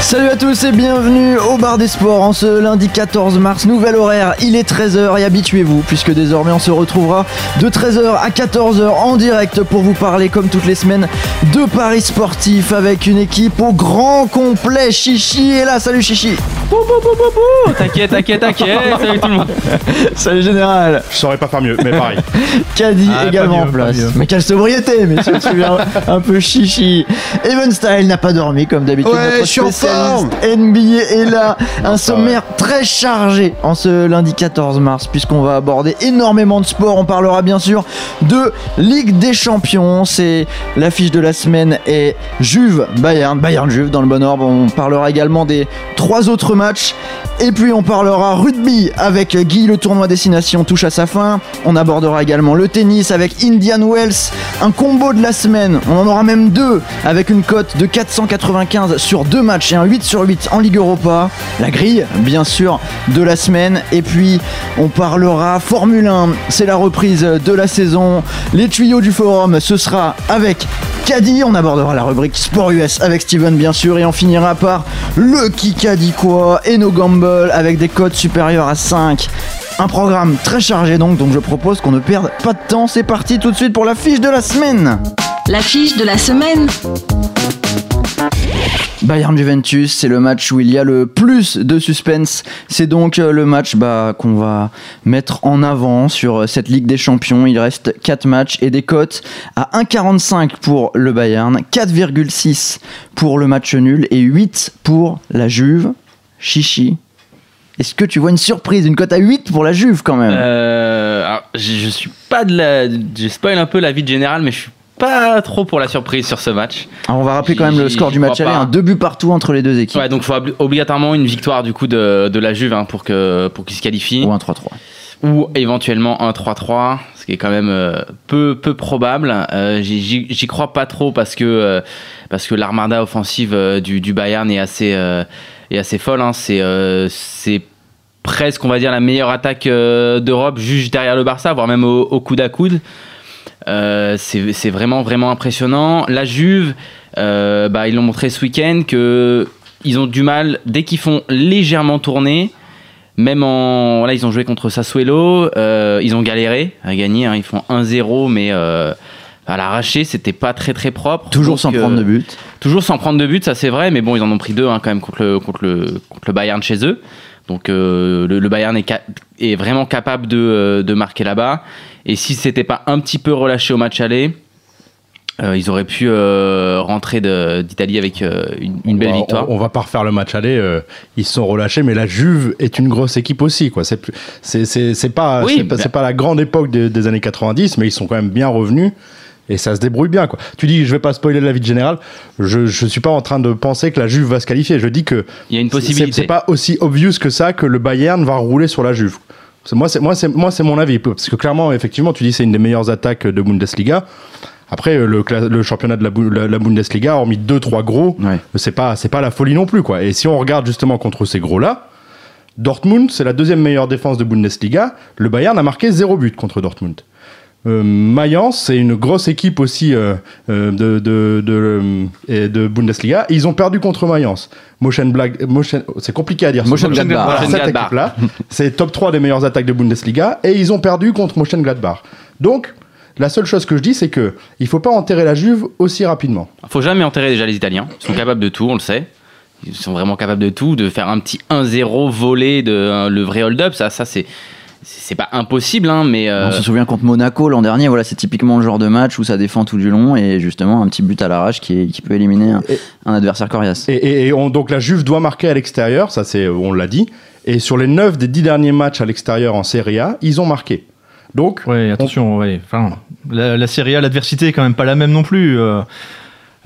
Salut à tous et bienvenue au bar des sports en ce lundi 14 mars, nouvel horaire, il est 13h et habituez-vous puisque désormais on se retrouvera de 13h à 14h en direct pour vous parler comme toutes les semaines de paris sportifs avec une équipe au grand complet. Chichi est là, salut Chichi T'inquiète, t'inquiète, t'inquiète. Salut tout le monde. Salut Général Je saurais pas faire mieux, mais pareil. Caddy Ah, également en place. Mais quelle sobriété, mais je suis un, un peu chichi. Evan Style n'a pas dormi comme d'habitude. Ouais, Notre je suis en spécialiste NBA est là. Un sommaire très chargé en ce lundi 14 mars, puisqu'on va aborder énormément de sport. On parlera bien sûr de Ligue des Champions. C'est l'affiche de la semaine et Juve Bayern, Bayern Juve dans le bon ordre. On parlera également des trois autres matchs. Et puis on parlera rugby avec Guy, le tournoi destination touche à sa fin. On abordera également le tennis avec Indian Wells, un combo de la semaine. On en aura même deux avec une cote de 495 sur deux matchs et un 8 sur 8 en Ligue Europa. La grille, bien sûr, de la semaine. Et puis on parlera Formule 1. C'est la reprise de la saison. Les tuyaux du forum, ce sera avec Caddy, on abordera la rubrique Sport US avec Steven bien sûr et on finira par le dit quoi et nos gambles avec des codes supérieurs à 5. Un programme très chargé donc, donc je propose qu'on ne perde pas de temps. C'est parti tout de suite pour la fiche de la semaine. L'affiche de la semaine. Bayern Juventus, c'est le match où il y a le plus de suspense. C'est donc euh, le match bah, qu'on va mettre en avant sur euh, cette Ligue des Champions. Il reste 4 matchs et des cotes à 1,45 pour le Bayern, 4,6 pour le match nul et 8 pour la Juve. Chichi. Est-ce que tu vois une surprise, une cote à 8 pour la Juve quand même? Euh, je, suis pas de la. Je spoil un peu la vie de général, mais je suis pas trop pour la surprise sur ce match. Alors, On va rappeler quand même le score du match aller, un deux buts partout entre les deux équipes. Ouais, donc il faut obli- obligatoirement une victoire du coup de, de la Juve hein, pour que pour qu'ils se qualifient. Ou un 3-3. ou éventuellement un 3-3, ce qui est quand même euh, peu, peu probable. Euh, j'y- crois pas trop parce que, euh, parce que l'armada offensive du, du Bayern est assez, est assez folle. hein. C'est c'est presque, on va dire, la meilleure attaque d'Europe, juste derrière le Barça, voire même au, au coude à coude. Euh, c'est vraiment, vraiment impressionnant. La Juve, euh, bah, ils l'ont montré ce week-end que ils ont du mal, dès qu'ils font légèrement tourner, même en. Là, ils ont joué contre Sassuolo. euh, ils ont galéré à gagner. hein, ils font 1-0, mais à l'arraché, c'était pas très très propre. Toujours Donc, sans prendre de but. Toujours sans prendre de but, ça c'est vrai. Mais bon, ils en ont pris deux hein, quand même contre le, contre, le, contre le Bayern chez eux. Donc euh, le, le Bayern est, vraiment capable de, euh, de marquer là-bas. Et si c'était pas un petit peu relâché au match aller. euh, ils auraient pu rentrer d'Italie avec une, une belle va- victoire. On, on va pas refaire le match aller. ils se sont relâchés, mais la Juve est une grosse équipe aussi. quoi. C'est pas Oui, bah- la grande époque des, des années 90, mais ils sont quand même bien revenus. Et ça se débrouille bien. Quoi. Tu dis, je vais pas spoiler la vie de général. Je, je suis pas en train de penser que la Juve va se qualifier. Je dis que Il y a une c'est- possibilité. C'est pas aussi obvious que ça que le Bayern va rouler sur la Juve. Moi, c'est moi, c'est moi, c'est mon avis, parce que clairement, effectivement, tu dis c'est une des meilleures attaques de Bundesliga. Après, euh, le, championnat de la, Bu- la- la Bundesliga, hormis deux, trois gros, Ouais. c'est pas, c'est pas la folie non plus, quoi. Et si on regarde justement contre ces gros-là, Dortmund, c'est la deuxième meilleure défense de Bundesliga. Le Bayern a marqué zéro but contre Dortmund. Euh, Mayence, c'est une grosse équipe aussi euh, euh, de, de, de, Bundesliga. Ils ont perdu contre Mayence. Moschen- c'est compliqué à dire. ce mot. Mönchengladbach. Voilà, cette équipe-là, c'est top 3 des meilleures attaques de Bundesliga et ils ont perdu contre Mönchengladbach. Donc, la seule chose que je dis, c'est que il faut pas enterrer la Juve aussi rapidement. faut jamais enterrer déjà les Italiens. Ils sont capables de tout, on le sait. Ils sont vraiment capables de tout, de faire un petit 1-0 volé de le vrai hold-up. Ça, ça c'est c'est pas impossible, hein, mais euh, On se souvient contre Monaco l'an dernier, voilà, c'est typiquement le genre de match où ça défend tout du long et justement un petit but à l'arrache qui, est- qui peut éliminer un, Et- un adversaire coriace. Et, et- et on- donc la Juve doit marquer à l'extérieur, ça c'est on l'a dit. Et sur les 9 des 10 derniers matchs à l'extérieur en Serie A, ils ont marqué. Donc Ouais, attention, ouais. Enfin, la, la Serie A, l'adversité est quand même pas la même non plus. Euh,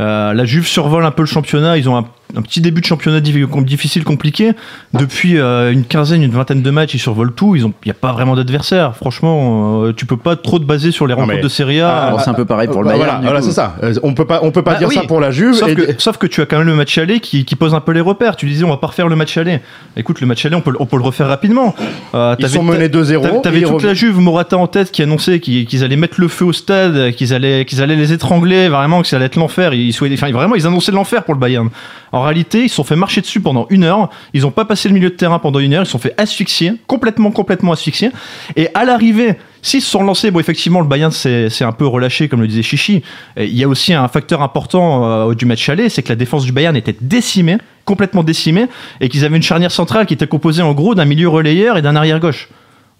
euh, la Juve survole un peu le championnat. Ils ont un un petit début de championnat diffi- difficile, compliqué. Depuis euh, une quinzaine, une vingtaine de matchs, ils survolent tout. Il n'y a pas vraiment d'adversaire. Franchement, euh, tu peux pas trop te baser sur les rencontres mais- de Serie A. Ah, Alors, c'est un peu pareil pour le Bah, Bayern. Voilà, c'est ça. Euh, On peut pas, on peut pas Bah dire oui. ça pour la Juve. Sauf et- que, sauf que tu as quand même le match aller qui, qui pose un peu les repères. Tu disais, on va pas refaire le match aller. Écoute, le match aller, on peut, le- on peut le refaire rapidement. Euh, Ils sont menés 2-0. T'avais- toute la Juve, Morata en tête, qui annonçait qu'ils qu'ils allaient mettre le feu au stade, qu'ils allaient, qu'ils allaient les étrangler, vraiment, que ça allait être l'enfer. Ils souhaitaient, enfin, vraiment, ils annonçaient l'enfer pour le Bayern. En réalité, ils se sont fait marcher dessus pendant une heure. Ils ont pas passé le milieu de terrain pendant une heure. Ils se sont fait asphyxier, complètement, complètement asphyxier. Et à l'arrivée, s'ils se sont relancés, bon, effectivement, le Bayern s'est un peu relâché, comme le disait Chichi. Il y a aussi un facteur important euh, du match aller, c'est que la défense du Bayern était décimée, complètement décimée, et qu'ils avaient une charnière centrale qui était composée en gros d'un milieu relayeur et d'un arrière gauche.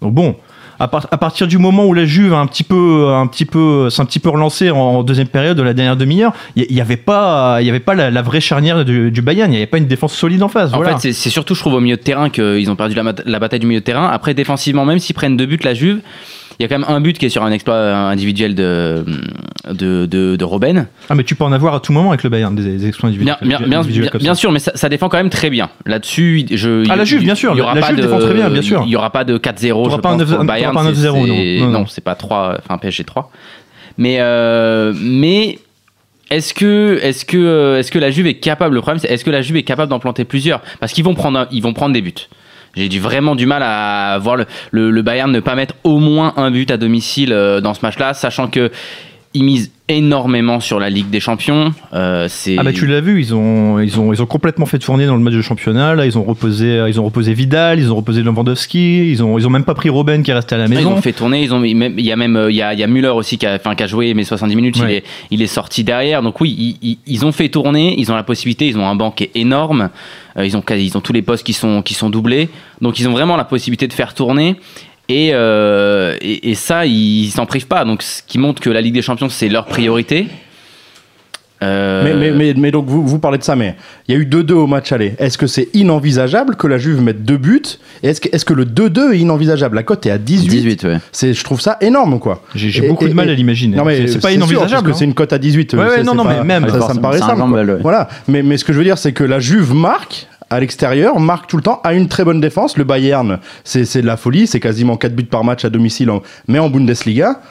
Donc bon, à, par- à partir du moment où la Juve a un petit peu, un petit peu, s'est un petit peu relancée en deuxième période de la dernière demi-heure, il n'y avait pas, il y avait pas la, la vraie charnière du, du Bayern, il n'y avait pas une défense solide en face. En voilà. fait, c'est- surtout, je trouve, au milieu de terrain qu'ils ont perdu la, la bataille du milieu de terrain. Après, défensivement, même s'ils prennent deux buts, la Juve, il y a quand même un but qui est sur un exploit individuel de, de, de, de Robben. ah mais tu peux en avoir à tout moment avec le Bayern des, des exploits individuels. Bien, bien, bien, individuels bien- comme bien ça. sûr, mais ça, ça défend quand même très bien. Là-dessus, je. Ah, la Juve, bien sûr, il y aura la pas Juve de- défend très bien, bien sûr. Il n'y aura pas de 4-0. T'auras je pas un pense, 9 pour le t'auras Bayern, pas un c'est- 9-0, non. c'est- Non, non. C'est pas 3, enfin PSG 3. Mais, euh, mais est-ce que, est que, euh, est que la Juve est capable Le problème, c'est est-ce que la Juve est capable d'en planter plusieurs? Parce qu'ils vont prendre, un- ils vont prendre des buts. J'ai vraiment du mal à voir le Bayern ne pas mettre au moins un but à domicile euh, dans ce match-là, sachant que ils misent énormément sur la Ligue des Champions. Euh, Ah bah tu l'as vu, ils ont, ils, ont, ils ont complètement fait tourner dans le match de championnat. Là, ils ont reposé, ils ont reposé Vidal, ils ont reposé Lewandowski, ils ont, ils ont même pas pris Robben qui est resté à la Ils maison. ont fait tourner, ils ont il y a même euh, il y a, il y a Müller aussi qui a, enfin, qui a joué mes 70 minutes, il, est, il est sorti derrière. Donc oui, ils, ils- ils ont fait tourner, ils ont la possibilité, ils ont un banc qui est énorme, euh, ils ont ils ont tous les postes qui sont qui sont doublés, donc ils ont vraiment la possibilité de faire tourner. Et, euh, et, et ça, ils s'en privent pas. Donc, ce qui montre que la Ligue des Champions, c'est leur priorité. Euh, Mais, mais, mais, mais donc vous, vous parlez de ça, mais il y a eu 2-2 au match aller. Est-ce que c'est inenvisageable que la Juve mette deux buts? Et est-ce que, est-ce que le 2-2 est inenvisageable? La cote est à 18. 18, ouais. C'est, je trouve ça énorme, quoi. J'ai beaucoup et- de mal et- à l'imaginer. Non, mais c'est pas inenvisageable. parce que hein. c'est une cote à 18. Ouais, non, non, pas- mais même. Ça, ça me paraît simple. Voilà. Mais, mais ce que je veux dire, c'est que la Juve marque à l'extérieur, marque tout le temps, a une très bonne défense. Le Bayern, c'est, de la folie. C'est quasiment 4 buts par match à domicile, mais en Bundesliga.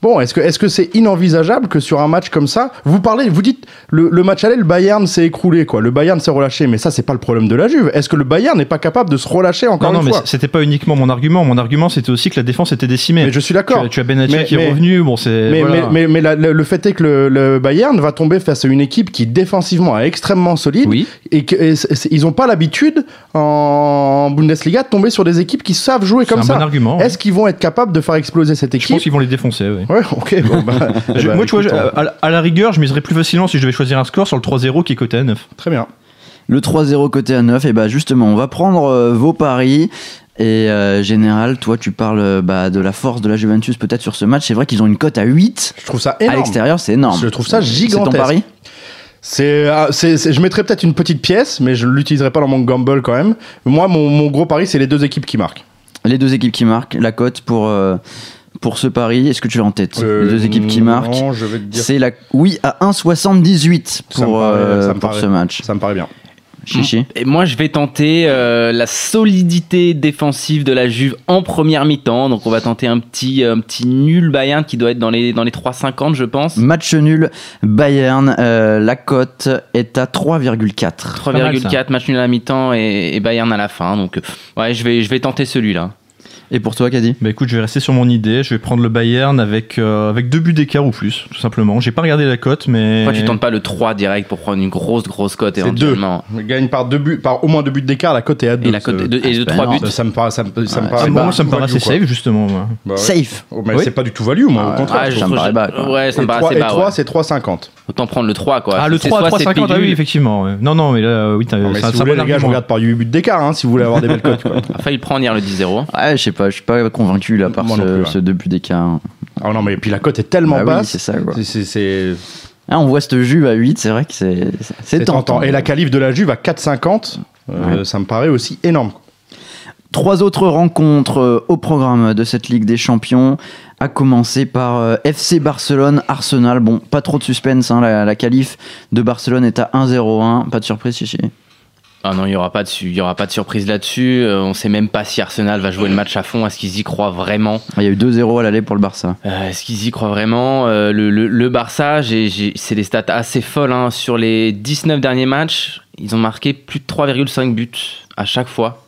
Bon, est-ce que est-ce que c'est inenvisageable que sur un match comme ça, vous parlez, vous dites le, le match aller, le Bayern s'est écroulé quoi, le Bayern s'est relâché, mais ça c'est pas le problème de la Juve. Est-ce que le Bayern n'est pas capable de se relâcher encore Non, non, une mais fois? c'était pas uniquement mon argument. Mon argument, c'était aussi que la défense était décimée. Mais je suis d'accord. tu as Benatia Mais- qui est mais- revenu. Bon, c'est. Mais, voilà. mais, mais, mais la- le, le fait est que le, le Bayern va tomber face à une équipe qui défensivement est extrêmement solide Oui. et qu'ils n'ont pas l'habitude en Bundesliga de tomber sur des équipes qui savent jouer comme un ça. bon argument. Est-ce qu'ils vont être capables de faire exploser cette Je équipe? pense qu'ils vont les défoncer. ouais. Ouais, ok. Bon, bah, eh Je- ben, moi, tu vois, je- à, la- à la rigueur, je miserais plus facilement si je devais choisir un score sur le 3-0 qui est coté à 9. Très bien. Le 3-0 côté à 9, et bah justement, on va prendre euh, vos paris. Et euh, Général, toi, tu parles bah, de la force de la Juventus peut-être sur ce match. C'est vrai qu'ils ont une cote à 8 Je trouve ça à énorme. l'extérieur, c'est énorme. Je trouve ça C'est ton gigantesque. pari C'est, ah, c'est- c'est- je mettrais peut-être une petite pièce, mais je l'utiliserai pas dans mon gamble quand même. Moi, mon, mon gros pari, c'est les deux équipes qui marquent. Les deux équipes qui marquent, la cote pour, euh, pour ce pari, est-ce que tu l'as en tête Les deux équipes qui marquent. Euh, Non, je vais te dire. C'est la oui à 1,78 Ça me pour, paraît- euh, pour paraît- ce match. Ça me paraît bien. Chichi. Et moi, je vais tenter euh, la solidité défensive de la Juve en première mi-temps. Donc, on va tenter un petit, un petit nul Bayern qui doit être dans les, dans les 3,50, je pense. Match nul Bayern, euh, la cote est à 3,4. pas mal, 3,4 match nul à la mi-temps et, et Bayern à la fin. Donc, euh, ouais, je vais, je vais tenter celui-là. Et pour toi, Caddy Bah écoute, je vais rester sur mon idée. Je vais prendre le Bayern avec, euh, avec deux buts d'écart ou plus, tout simplement. J'ai pas regardé la cote, mais. Pourquoi tu tentes pas le 3 direct pour prendre une grosse, grosse cote C'est deux. éventuellement Il gagne par deux buts, par au moins deux buts d'écart. La cote est à deux. Et la cote Ça- de, et de c'est pas 3 buts. énorme. ça, ça me paraît, ça me, ça me Ouais, paraît Ah, pas moi, ça me paraît assez safe, justement. moi. Bah ouais. Safe. Oh, mais Oui. c'est pas du tout value, moi, au Ah, contraire. Ah, ça me paraît bas. Ouais, ça et me 3, paraît assez et bas. 3 ouais. c'est 3,50. Autant prendre le 3, quoi. Ah, le C'est 3 soit à c'est 3,50, ah oui, effectivement. ouais. Non, non, mais là, oui, voulez, bon les gars, je regarde par 8 buts d'écart, hein, si vous voulez avoir des belles cotes. failli le prendre hier le 10-0. Ah, je sais pas, je suis pas convaincu là par Moi ce, non plus, ouais. ce deux buts d'écart. Ah non, mais puis la cote est tellement Bah oui, basse. c'est ça, quoi. c'est- c'est- c'est Ah, on voit cette Juve à 8, c'est vrai que c'est c'est c'est tentant. tentant. Et la qualif de la Juve à 4,50, euh, ça me paraît aussi énorme. Trois autres rencontres euh, au programme de cette Ligue des Champions, à commencer par euh, FC Barcelone, Arsenal. Bon, pas trop de suspense, hein, la, la qualif de Barcelone est à 1-0-1, pas de surprise ici. Ah non, il n'y aura, pas de y aura pas de surprise là-dessus. Euh, on ne sait même pas si Arsenal va jouer le match à fond. Est-ce qu'ils y croient vraiment? Il y a eu 2-0 à l'aller pour le Barça. Euh, Est-ce qu'ils y croient vraiment? Euh, le, le- le Barça, c'est des stats assez folles. hein. Sur les 19 derniers matchs, ils ont marqué plus de 3,5 buts à chaque fois.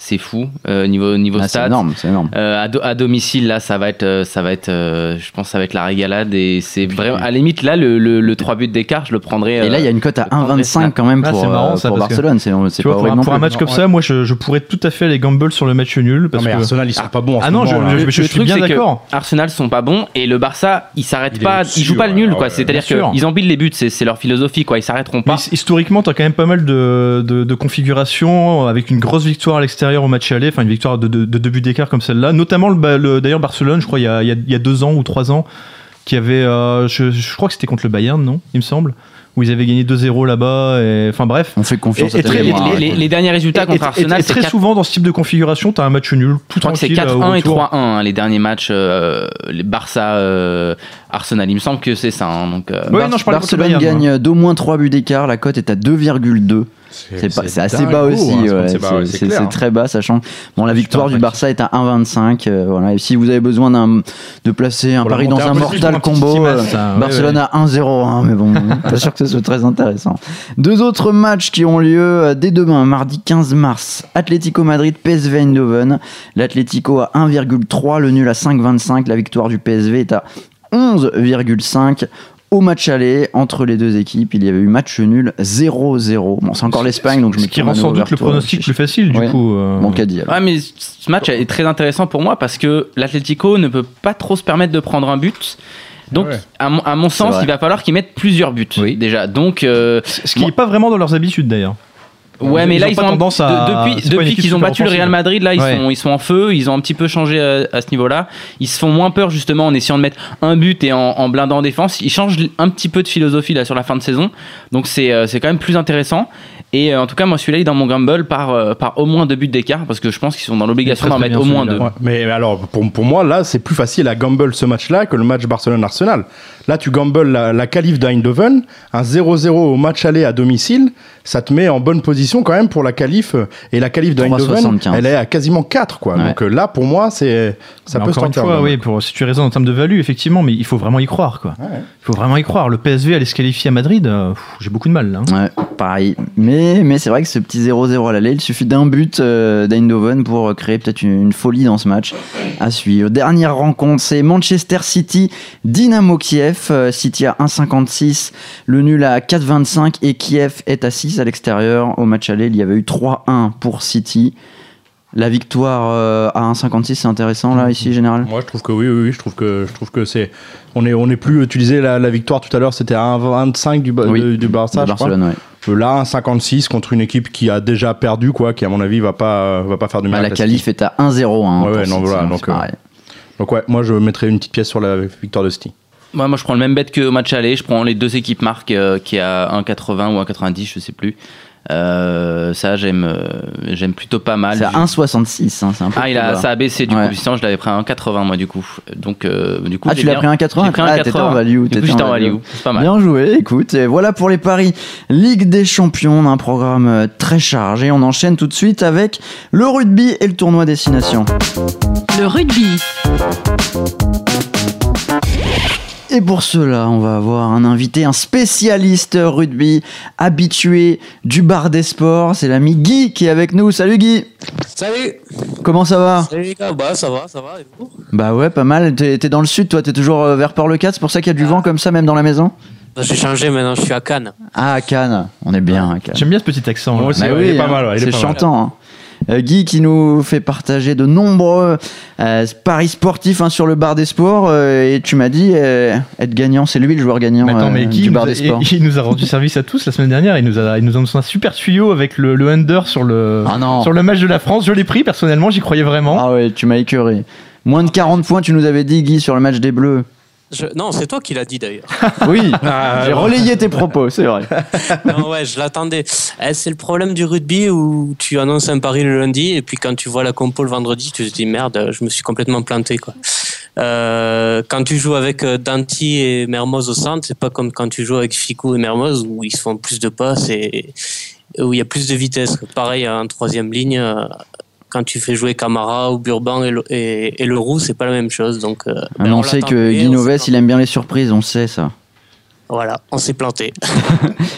C'est fou, euh, niveau, niveau Ah, c'est stats. énorme, c'est énorme. Euh, à, do- à domicile, là, ça va être, euh, ça va être, euh, je pense, que ça va être la régalade et c'est vraiment, à la limite, là, le, le, le 3 buts d'écart, je le prendrais. Et là, il y a une cote à je prendrais 1,25 quand même Ah, pour, c'est marrant, ça, pour Barcelone. C'est pas pour un, horrible non pour un plus. match comme ça, moi je, je pourrais tout à fait aller gamble sur le match nul. Parce Non, mais que... Arsenal, ils sont pas bons en Ah non, je- moment, là. je- Le- je le suis bien d'accord. Arsenal sont pas bons et le Barça, ils s'arrêtent pas, ils jouent pas le nul, quoi. C'est-à-dire qu'ils empilent les buts, c'est c'est leur philosophie, quoi. Ils s'arrêteront pas. his- historiquement, tu as quand même pas mal de, de, de configurations avec une grosse victoire à l'extérieur au match aller, enfin une victoire de, de, de deux buts d'écart comme celle-là. Notamment, le, le- d'ailleurs, Barcelone, je crois, il y, a, il y a- il y a deux ans ou trois ans, qui avait. euh, je, je crois que c'était contre le Bayern, non Il me semble. Où ils avaient gagné 2-0 là-bas. et- Enfin bref. On fait confiance Et- à et très- Teddy Les, les- ouais. les derniers résultats Et- contre Arsenal, et c'est très 4 souvent dans ce type de configuration, tu as un match nul, tout Je crois que c'est tranquille. 4-1 au et retour. 3-1 hein, les derniers matchs euh, les Barça euh, Arsenal. Il me semble que c'est ça. hein, donc, euh, Ouais, Bar- non, je Barcelone Bayern, gagne d'au moins 3 buts d'écart, la cote est à 2,2. C'est assez bas aussi, hein, ouais, c'est ouais, très bas, sachant bon la victoire du. Barça est à 1,25. euh, voilà. Et si vous avez besoin de placer un pari dans un mortal combo, euh, ça, ouais, Barcelone ouais. à 1,01, mais bon, pas sûr que ce soit très intéressant. Deux autres matchs qui ont lieu euh, dès demain, mardi 15 mars. Atlético Madrid, PSV Eindhoven. L'Atlético à 1,3, le nul à 5,25. La victoire du PSV est à 11,5. Au match aller, entre les deux équipes, il y avait eu match nul 0-0. Bon, c'est encore l'Espagne, donc je me Ce qui rend sans doute le pronostic plus facile, du Ouais. coup. euh, Bon, qu'a dit alors Ouais, mais ce match est très intéressant pour moi parce que l'Atlético ne peut pas trop se permettre de prendre un but. Donc, ouais. à, mon, à mon sens, il va falloir qu'ils mettent plusieurs buts Oui. déjà. Donc, euh, Ce qui n'est pas vraiment dans leurs habitudes d'ailleurs. Ouais, mais là, ils ont tendance à- de- c'est depuis, depuis qu'ils ont battu le. Real Madrid, là, ils, Ouais. sont, ils sont en feu. Ils ont un petit peu changé euh, à, ce niveau-là. Ils se font moins peur justement en essayant de mettre un but et en, en blindant en défense. Ils changent un petit peu de philosophie là sur la fin de saison. Donc c'est euh, c'est quand même plus intéressant. Et euh, en tout cas, moi, celui-là, il est dans mon gamble par, euh, par au moins deux buts d'écart parce que je pense qu'ils sont dans l'obligation d'en mettre au moins deux. mais alors, pour, pour moi, là, c'est plus facile à gamble ce match-là que le match Barcelone-Arsenal. Là, tu gambles la, la qualif d'Eindhoven, un 0-0 au match aller à domicile, ça te met en bonne position quand même pour la qualif. Et la qualif d'Eindhoven, 3,75. elle est à quasiment 4, quoi. Ouais. Donc euh, là, pour moi, c'est ça Mais peut se encore une tenter. fois, oui, pour, si tu raisonnes en termes de value, effectivement, mais il faut vraiment y croire, quoi. Ouais. Il faut vraiment y croire. Le PSV allait se qualifier à Madrid, euh, j'ai beaucoup de mal là. hein. Ouais, pareil. Mais, mais c'est vrai que ce petit 0-0 à l'aller, il suffit d'un but euh, d'Eindhoven pour créer peut-être une, une folie dans ce match à suivre. Dernière rencontre, c'est Manchester City, Dynamo Kiev. Euh, City à 1,56, le nul à 4,25 et Kiev est à 6 à l'extérieur. Au match aller, il y avait eu 3-1 pour City. La victoire euh, à 1,56, c'est intéressant là, ici, général? Moi, je trouve que oui, oui, oui, je trouve que je trouve que c'est on est on est plus utilisé la, la victoire tout à l'heure, c'était à 1,25 du, Oui, Barça, de je crois. Barcelone, ouais. Euh, Là, 1,56 contre une équipe qui a déjà perdu, quoi, qui à mon avis va pas va pas faire du Bah, mal. la qualif est à 1-0. hein, Ouais, ouais, non, City, voilà, hein, donc, euh, ouais, moi je mettrais une petite pièce sur la victoire de City. Ouais, moi, je prends le même bet que au match aller. Je prends les deux équipes marques euh, qui est à 1,80 ou 1,90, je sais plus. Euh, ça, j'aime euh, j'aime plutôt pas mal. C'est à 1,66. hein, c'est un peu Ah, il a, bas. ça a baissé du Ouais. coup. Sinon, je l'avais pris à 1,80 moi du coup. Donc, euh, du coup, Ah, tu l'as pris à 1,80 J'ai pris Ah, un t'étais 80. en value. Du coup, t'étais j'étais en value. C'est pas mal. Bien joué, écoute. Et voilà pour les paris Ligue des Champions. On a un programme très chargé. On enchaîne tout de suite avec le rugby et le tournoi Destination. Le rugby. Et pour cela, on va avoir un invité, un spécialiste rugby, habitué du bar des sports. C'est l'ami Guy qui est avec nous. Salut Guy Salut Comment ça va? Salut bah ça va, ça va, et vous? Bah ouais, pas mal. T'es dans le sud, toi, t'es toujours euh, vers Port-le-Cat. C'est pour ça qu'il y a du vent comme ça, même dans la maison? Bah, J'ai changé maintenant, je suis à Cannes. Ah, à Cannes. On est bien à Cannes. J'aime bien ce petit accent. Moi là. aussi. Bah ouais, il est pas hein, mal, ouais, il est c'est pas mal. chantant. Euh, Guy qui nous fait partager de nombreux euh, paris sportifs hein, sur le bar des sports. euh, et tu m'as dit, être gagnant, c'est lui le joueur gagnant Mais attends, mais Guy, du il bar nous a- des sports. il, il nous a rendu service à tous la semaine dernière. Il nous a, il nous a un super tuyau avec le, le under sur le, Ah sur le match de la France. Je l'ai pris personnellement, j'y croyais vraiment. Ah ouais, tu m'as écœuré. Moins de 40 points, tu nous avais dit, Guy, sur le match des Bleus. Je- Non, c'est toi qui l'as dit d'ailleurs. Oui, j'ai relayé tes propos, c'est vrai. non, ouais, je l'attendais. Eh, c'est le problème du rugby où tu annonces un pari le lundi et puis quand tu vois la compo le vendredi, tu te dis merde, je me suis complètement planté quoi. Euh, quand tu joues avec euh, Danti et Mermoz au centre, c'est pas comme quand tu joues avec Ficou et Mermoz où ils se font plus de passes et et où il y a plus de vitesse. Pareil en troisième ligne. Euh, Quand tu fais jouer Camara ou Burban et, le- et, et Leroux, c'est pas la même chose. Donc, euh, Ah, ben, on sait que l'attendait, Guy on Noves, s'est il aime bien les surprises, on sait ça. Voilà, on s'est planté.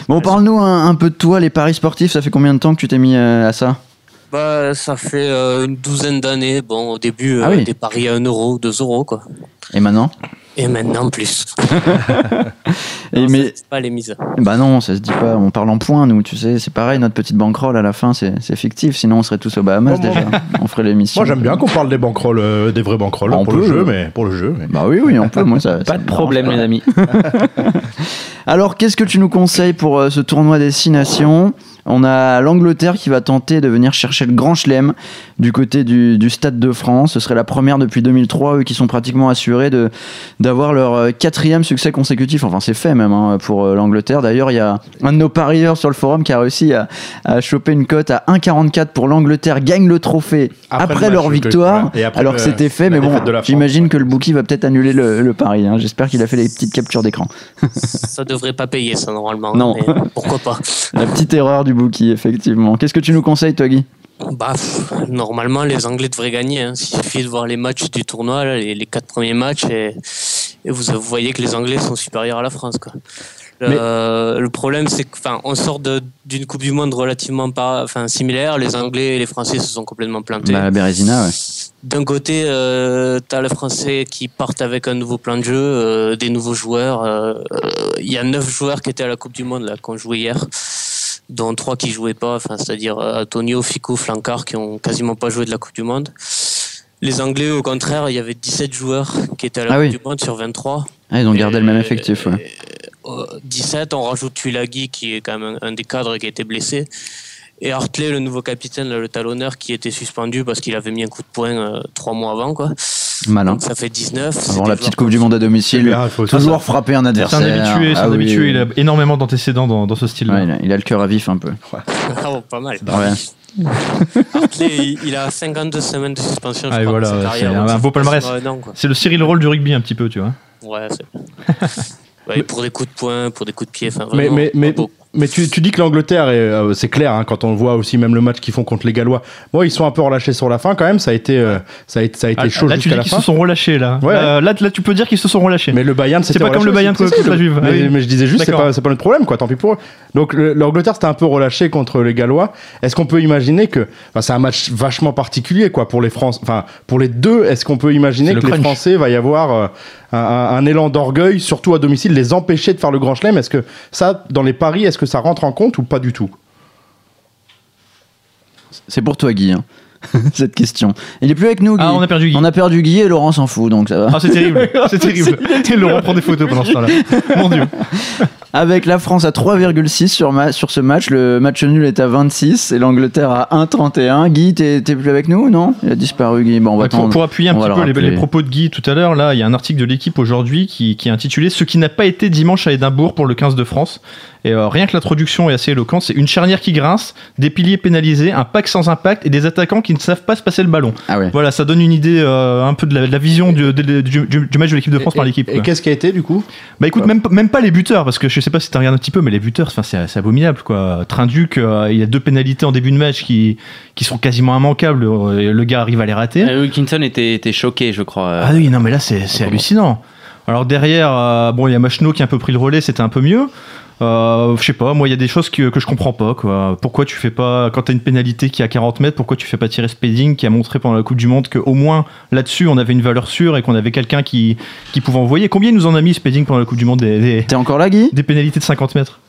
Bon, parle-nous un, un peu de toi, les paris sportifs. Ça fait combien de temps que tu t'es mis euh, à ça Bah, ça fait euh, une douzaine d'années. Bon, au début, euh, Ah oui. des paris à 1 euro, 2 euros, quoi. Et maintenant Et maintenant, plus. Et Non, mais ça, c'est pas les mises. bah non, ça se dit pas. On parle en points, nous. Tu sais, c'est pareil. Notre petite bankroll à la fin, c'est fictif. Sinon, on serait tous aux Bahamas Bon, bon. déjà. On ferait l'émission. Moi, j'aime bien qu'on parle des bankrolls, euh, des vrais bankrolls Bah, pour le jeu, mais pour le jeu. mais- Bah oui, oui, on peut. Moi, ça. ça Pas de me problème, les amis. Alors, qu'est-ce que tu nous conseilles pour euh, ce tournoi Destination On a l'Angleterre qui va tenter de venir chercher le Grand Chelem du côté du, du Stade de France. Ce serait la première depuis 2003, eux qui sont pratiquement assurés de d'avoir leur euh, quatrième succès consécutif. Enfin, c'est fait même hein, pour euh, l'Angleterre. D'ailleurs, il y a un de nos parieurs sur le forum qui a réussi à, à choper une cote à 1,44 pour l'Angleterre gagne le trophée Après après, le leur match, victoire. ouais. Et après alors le- que c'était fait, mais bon, j'imagine ouais. que le bookie va peut-être annuler le, le pari. hein. J'espère qu'il a fait les petites captures d'écran. Ça devrait pas payer, ça, normalement. Non. mais pourquoi pas La petite erreur du effectivement. Qu'est-ce que tu nous conseilles, toi, Guy Bah, normalement, les Anglais devraient gagner. Hein. Il suffit de voir les matchs du tournoi, là, les, les quatre premiers matchs, et, et vous, voyez que les Anglais sont supérieurs à la France. Quoi. Euh, le problème, c'est qu'on sort d'une Coupe du Monde relativement pas, enfin, similaire. Les Anglais et les Français se sont complètement plantés. Bah, Bérésina, ouais. D'un côté, euh, tu as les Français qui partent avec un nouveau plan de jeu, euh, des nouveaux joueurs. euh, euh, Il y a neuf joueurs qui étaient à la Coupe du Monde, là, qu'on jouait hier, dont trois qui jouaient pas, enfin, c'est-à-dire euh, Antonio, Fico, Flancard, qui ont quasiment pas joué de la Coupe du Monde. Les Anglais, au contraire, il y avait 17 joueurs qui étaient à la Ah Coupe oui. du Monde sur 23. Ah, ils ont gardé le même effectif, ouais. euh, 17, on rajoute Tulagi, qui est quand même un, un des cadres qui a été blessé. Et Hartley, le nouveau capitaine, le talonneur, qui était suspendu parce qu'il avait mis un coup de poing euh, trois mois avant. Quoi. Malin. Donc ça fait 19. c'est Avant la petite Coupe du Monde à domicile, bien, il faut- toujours frapper un C'est adversaire. un habitué, c'est Ah un oui, habitué. oui. Il a énormément d'antécédents dans, dans ce style-là. Ouais, il, a, il a le cœur à vif un peu. Ah bon, pas mal. Ouais. Hartley, il, a 52 semaines de suspension. Ah, crois, voilà, sa ouais, carrière, c'est un beau palmarès. C'est le Cyril Roll du rugby un petit peu, tu vois. Ouais, c'est- Ouais, pour des coups de poing, pour des coups de pied. enfin, Mais, vraiment, mais, mais. Mais tu, tu dis que l'Angleterre, euh, c'est clair, hein, quand on voit aussi même le match qu'ils font contre les Gallois. Bon, ils sont un peu relâchés sur la fin quand même, ça a été, euh, ça a été, ça a été Ah, chaud là, tu jusqu'à dis la qu'ils fin. se sont relâchés, là. Ouais. Là, là, là, tu peux dire qu'ils se sont relâchés. Mais le Bayern, C'est pas comme le Bayern contre- la Juve. Mais, Ah oui. mais je disais juste, c'est pas, c'est pas notre problème, quoi. Tant pis pour eux. Donc le- l'Angleterre, c'était un peu relâché contre les Gallois. Est-ce qu'on peut imaginer que, enfin, c'est un match vachement particulier, quoi, pour les France, enfin, pour les deux. Est-ce qu'on peut imaginer que le les crunch. Français va y avoir euh, un, un- un élan d'orgueil, surtout à domicile, les empêcher de faire le Grand Chelem? Est-ce que ça, dans les paris, est-ce que ça rentre en compte ou pas du tout C'est pour toi, Guy, hein, cette question. Il est plus avec nous, Guy. Ah, on a perdu Guy. On a perdu Guy et Laurent s'en fout, donc ça va. Ah, c'est terrible. C'est terrible. Et Laurent prend des photos pendant ce temps-là. Mon Dieu. Avec la France à 3,6 sur, ma- sur ce match, le match nul est à 26 et l'Angleterre à 1,31. Guy, t'es plus avec nous Non? Il a disparu, Guy. Bon, on va Ouais, pour, attendre. pour appuyer un on petit le peu les propos de Guy tout à l'heure, là, il y a un article de l'équipe aujourd'hui qui, qui est intitulé Ce qui n'a pas été dimanche à Édimbourg pour le 15 de France. Et euh, rien que l'introduction est assez éloquente. C'est une charnière qui grince, des piliers pénalisés, un pack sans impact et des attaquants qui ne savent pas se passer le ballon. Ah ouais. Voilà, ça donne une idée euh, un peu de la, de la vision du, de- du- du- du match de l'équipe de France Et- par l'équipe. Et, qu'est-ce qui a été du coup? Bah écoute, même, même pas les buteurs, parce que je sais pas si tu regardes un petit peu, mais les buteurs, enfin, c'est c'est abominable quoi. Trinduc, euh, il y a deux pénalités en début de match qui, qui sont quasiment immanquables. euh, Le gars arrive à les rater. Euh, Wilkinson était, était choqué, je crois. euh. Ah oui, non, mais là, c'est c'est hallucinant. Alors derrière, euh, bon, il y a Machno qui a un peu pris le relais, c'était un peu mieux. Euh, je sais pas, moi, il y a des choses que, que je comprends pas. Quoi. Pourquoi tu fais pas, quand t'as une pénalité qui est à 40 mètres, pourquoi tu fais pas tirer Spedding qui a montré pendant la Coupe du Monde qu'au moins là-dessus, on avait une valeur sûre et qu'on avait quelqu'un qui, qui pouvait envoyer? Combien il nous en a mis Spedding pendant la Coupe du Monde des, des, T'es encore là, Guy? des pénalités de 50 mètres?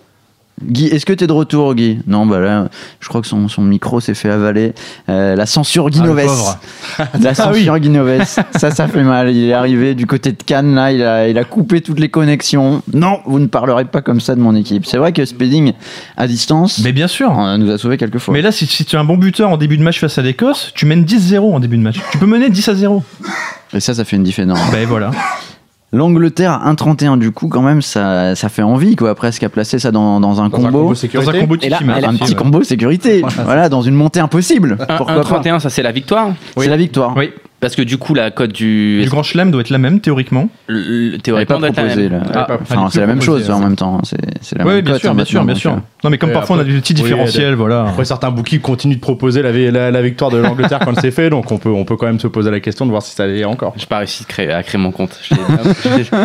Guy, est-ce que t'es de retour, Guy? Non, bah là, je crois que son, son micro s'est fait avaler. Euh, la censure Ah, Guinoves. pauvre. la censure Guinoves. Ça, ça fait mal. Il est arrivé du côté de Cannes, là, il a, il a coupé toutes les connexions. Non, vous ne parlerez pas comme ça de mon équipe. C'est vrai que Spedding, à distance, Mais bien sûr. euh, nous a sauvé quelques fois. Mais là, si, si tu es un bon buteur en début de match face à l'Écosse, tu mènes 10-0 en début de match. Tu peux mener 10 à 0. Et ça, ça fait une diff énorme. Ben voilà. L'Angleterre à 1,31 du coup quand même ça, ça fait envie quoi presque à placer ça dans, dans un Dans un combo. Dans un sécurité. combo là, a un petit Ouais. combo sécurité. voilà, dans une montée impossible. Un- Pourquoi un pas 31, ça c'est la victoire? C'est la victoire. Oui, Parce que du coup, la cote du. du Grand Chelem doit être la même théoriquement. le- le- théoriquement, pas doit être la proposée même. là. Ah, Enfin, est c'est la même chose en hein. même temps. C'est c'est la Oui, même bien cote, sûr, hein, bien sûr, bien sûr. euh, Non, mais comme Ouais, parfois on a des petits oui, différentiels, voilà. Après, certains bookies continuent de proposer la, la, la victoire de l'Angleterre quand c'est fait, donc on peut, on peut quand même se poser la question de voir si ça l'est encore. J'ai pas réussi à créer mon compte.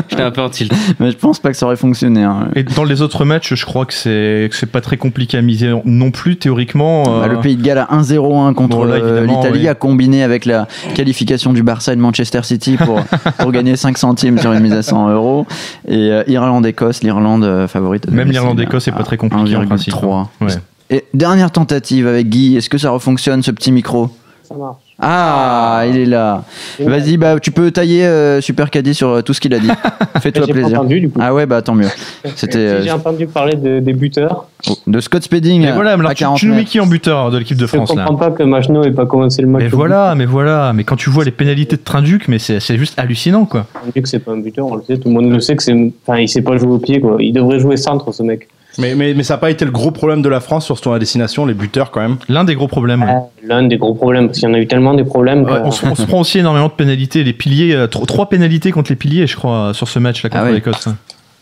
J'étais un peu en tilt. Mais je pense pas que ça aurait fonctionné. hein. Et dans les autres matchs, je crois que c'est que c'est pas très compliqué à miser non plus théoriquement. Bah, euh, le Pays de Galles à 1-0-1 contre Bon, euh, l'Italie oui. a combiné avec la qualification du Barça et de Manchester City pour, pour gagner 5 centimes sur une mise à 100 euros. Et euh, Irlande-Écosse, l'Irlande euh, favorite. Même l'Irlande-Écosse, c'est pas très compliqué en principe. 1,3. Ouais. Et dernière tentative avec Guy, est-ce que ça refonctionne ce petit micro? Ça marche. Ah, il est là. Vas-y, bah tu peux tailler euh, Super Caddy sur euh, tout ce qu'il a dit. Fais-toi pas plaisir. entendu du coup. Ah ouais, bah tant mieux. C'était J'ai euh, entendu parler de- des buteurs. de Scott Spedding Et voilà, mais à alors, tu, 40 tu nous mets mètres. qui en buteur de l'équipe de Je France là comprends pas que Machno ait pas commencé le match. Mais au voilà, mais voilà, mais quand tu vois les pénalités de Trinduc, mais c'est c'est juste hallucinant quoi. but. On dit que c'est pas un buteur, on le sait, tout le monde le sait que c'est. Enfin, il sait pas jouer au pied quoi. Il devrait jouer centre ce mec. Mais, mais, mais ça n'a pas été le gros problème de la France, surtout à la destination, les buteurs quand même. L'un des gros problèmes. ouais. L'un des gros problèmes parce qu'il y en a eu tellement des problèmes. que- Ouais, on, se, on se prend aussi énormément de pénalités. Les piliers, euh, tro- trois pénalités contre les piliers, je crois, sur ce match là contre Ah ouais. l'Écosse.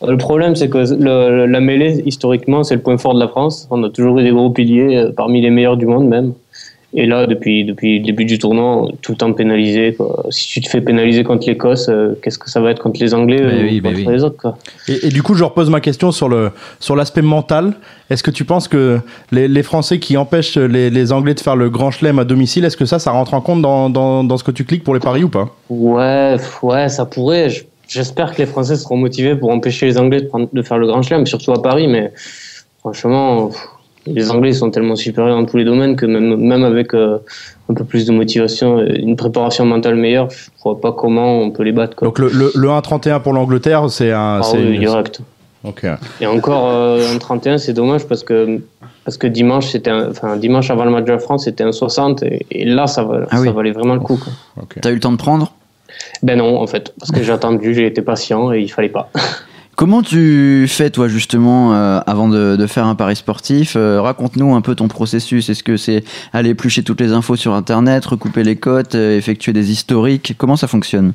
Le problème, c'est que le- la mêlée, historiquement, c'est le point fort de la France. On a toujours eu des gros piliers, euh, parmi les meilleurs du monde même. Et là, depuis, depuis le début du tournoi, tout le temps pénalisé. Quoi. Si tu te fais pénaliser contre l'Écosse, euh, qu'est-ce que ça va être contre les Anglais Mais ou oui, mais contre oui. les autres quoi. Et, et du coup, je repose ma question sur le sur l'aspect mental. Est-ce que tu penses que les, les Français qui empêchent les, les Anglais de faire le grand chelem à domicile, est-ce que ça, ça rentre en compte dans, dans, dans ce que tu cliques pour les paris ou pas? Ouais, ouais, ça pourrait. Je- J'espère que les Français seront motivés pour empêcher les Anglais de, prendre- de faire le Grand Chelem, surtout à Paris. Mais franchement, pff, les Anglais sont tellement supérieurs dans tous les domaines que même, même avec euh, un peu plus de motivation, et une préparation mentale meilleure, je vois pas comment on peut les battre. Quoi. Donc le, le, le 1-31 pour l'Angleterre, c'est un. ah c'est oui, une- direct. Ok. Et encore euh, en 31, c'est dommage parce que parce que dimanche, c'était un- enfin dimanche avant le match de la France, c'était un 60 et, et là, ça, va, Ah ça oui. valait vraiment le coup. Quoi. ok. T'as eu le temps de prendre? Ben non, en fait, parce que j'ai attendu, j'ai été patient et il fallait pas. Comment tu fais toi justement euh, avant de, de faire un pari sportif Euh, Raconte-nous un peu ton processus. Est-ce que c'est aller éplucher toutes les infos sur internet, recouper les cotes, euh, effectuer des historiques? Comment ça fonctionne?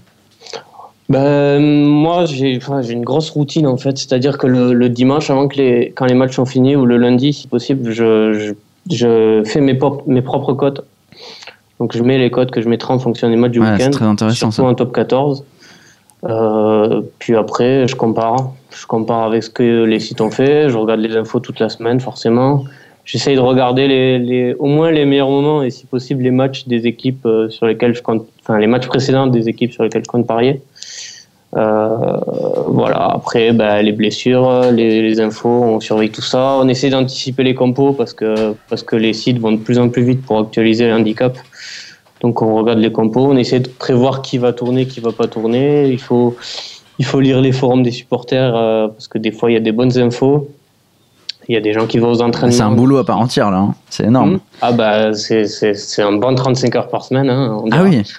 Ben, moi, j'ai enfin, une grosse routine en fait. C'est-à-dire que le, le dimanche, avant que les, quand les matchs sont finis, ou le lundi, si possible, je, je, je fais mes, pop- mes propres cotes. Donc, je mets les cotes que je mettrai en fonction des matchs du Ouais, week-end. très intéressant surtout ça. en top 14. Euh, puis après, je compare. Je compare avec ce que les sites ont fait. Je regarde les infos toute la semaine, forcément. J'essaye de regarder les, les, au moins les meilleurs moments et si possible les matchs des équipes euh, sur lesquels je compte, enfin les matchs précédents des équipes sur lesquelles je compte parier. Euh, voilà. Après, bah, les blessures, les, les infos, on surveille tout ça. On essaie d'anticiper les compos parce que parce que les sites vont de plus en plus vite pour actualiser les handicaps. Donc on regarde les compos, on essaie de prévoir qui va tourner, qui va pas tourner. Il faut il faut lire les forums des supporters euh, parce que des fois il y a des bonnes infos. Il y a des gens qui vont aux entraînements. C'est un boulot à part entière là. hein. C'est énorme. Hum. Ah bah c'est c'est c'est un bon 35 heures par semaine. Hein, Ah oui.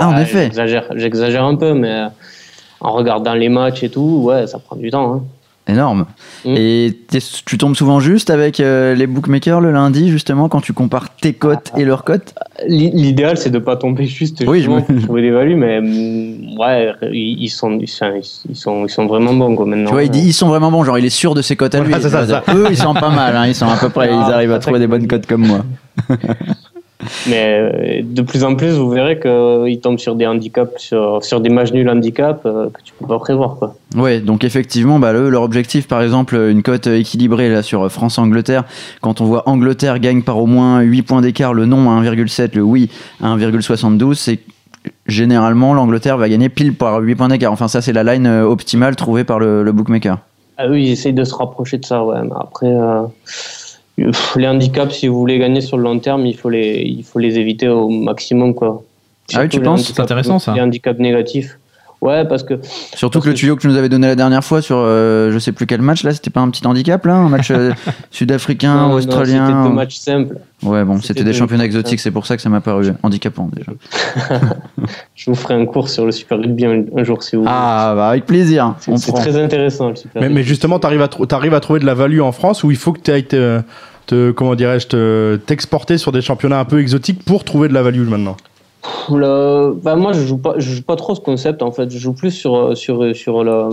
Ah en Ouais, effet. J'exagère, j'exagère un peu, mais euh, en regardant les matchs et tout, ouais, ça prend du temps. Hein. Énorme. Mm. Et tu tombes souvent juste avec euh, les bookmakers le lundi justement quand tu compares tes cotes et leurs cotes? L'i- L'idéal, c'est de pas tomber juste Oui, je me- pour trouver des values, mais hum, ouais, ils sont, ils sont, ils sont, ils sont vraiment bons quoi maintenant. Tu vois, il dit ils sont vraiment bons, genre il est sûr de ses cotes à lui. Ça, ça. Eux, ils sont pas mal, hein, ils sont à peu près, ils arrivent à trouver des bonnes cotes comme moi. Mais euh, de plus en plus, vous verrez qu'ils tombent sur des handicaps, sur, sur des matchs nuls handicap euh, que tu peux pas prévoir quoi. Ouais, donc effectivement, bah, leur objectif, par exemple, une cote équilibrée là sur France-Angleterre, quand on voit Angleterre gagne par au moins 8 points d'écart, le non à 1,7, le oui à 1,72, c'est généralement l'Angleterre va gagner pile par 8 points d'écart. Enfin, ça, c'est la line euh, optimale trouvée par le, le bookmaker. Ah oui, ils essayent de se rapprocher de ça, ouais. Mais après, euh, les handicaps, si vous voulez gagner sur le long terme, il faut les, il faut les éviter au maximum, quoi. Ah oui, tu penses C'est intéressant, ça. Les handicaps négatifs. Ouais, parce que. Surtout parce que le tuyau que tu nous avais donné la dernière fois sur euh, je sais plus quel match là, c'était pas un petit handicap là, un match euh, sud-africain ou australien. C'était ou- deux matchs simples. Ouais, bon, c'était c'était des championnats exotiques, c'est pour ça que ça m'a paru handicapant déjà. Je vous ferai un cours sur le Super Rugby un, un jour si vous voulez. Ah, bah avec plaisir, C'est- on c'est prend. très intéressant le Super Mais, Rugby. mais justement, t'arrives à, tr- t'arrives à trouver de la value en France où il faut que tu ailles te, te- comment dirais-je, te- t'exporter sur des championnats un peu exotiques pour trouver de la value maintenant? Le- moi, je joue pas, je joue pas trop ce concept en fait. Je joue plus sur sur sur la,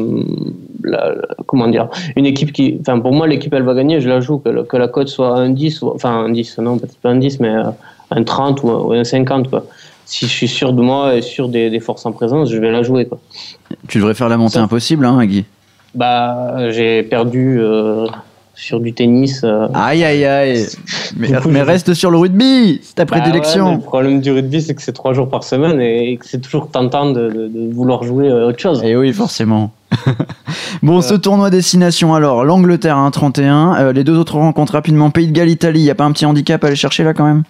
la- la- comment dire, une équipe qui, enfin pour moi, l'équipe elle va gagner. Je la joue que, que la cote soit un 10 ou enfin un 10, non peut-être pas un 10, mais euh, un 30 ou un, ou un 50 quoi. Si je suis sûr de moi et sûr des, des forces en présence, je vais la jouer quoi. Tu devrais faire la montée Ça- impossible, hein, Guy. Bah, j'ai perdu euh, sur du tennis. euh, Aïe aïe aïe. Mais, Du coup, mais je- reste sur le rugby, c'est ta Bah ouais, prédilection. mais le problème du rugby, c'est que c'est trois jours par semaine et que c'est toujours tentant de, de- de vouloir jouer euh, autre chose. Et Eh oui, forcément. bon, ce tournoi destination alors, l'Angleterre hein, 31, euh, les deux autres rencontres rapidement, Pays de Galles, Italie, il y a pas un petit handicap à aller chercher là quand même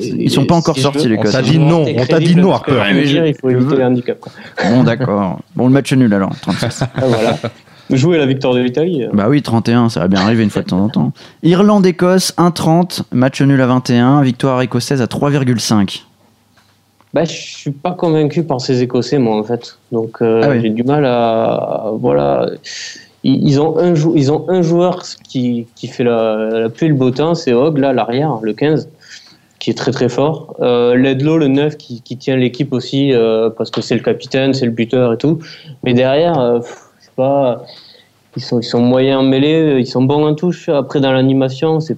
Ils sont pas encore Si sortis, veux- les On Écosse. t'a dit non, on t'a dit non, Harper. il faut éviter les handicaps. quoi. Bon, d'accord. Bon, le match nul alors, 36. Ah, voilà. Jouer la victoire de l'Italie. euh, bah oui, 31, ça va bien arriver une fois de temps en temps. Irlande-Écosse, 1-30, match nul à 21, victoire écossaise à 3,5. Bah, je suis pas convaincu par ces Écossais, moi, en fait. Donc, euh, Ah oui. j'ai du mal à. Voilà. Ils, ils ont un jou- ils ont un joueur qui, qui fait la, la pluie et le beau temps, c'est Hogg, là, l'arrière, le 15, qui est très très fort. Euh, Ledlow, le 9, qui, qui tient l'équipe aussi, euh, parce que c'est le capitaine, c'est le buteur et tout. Mais derrière, pas. Ils sont, ils sont moyens en mêlée, ils sont bons en touche. Après, dans l'animation, c'est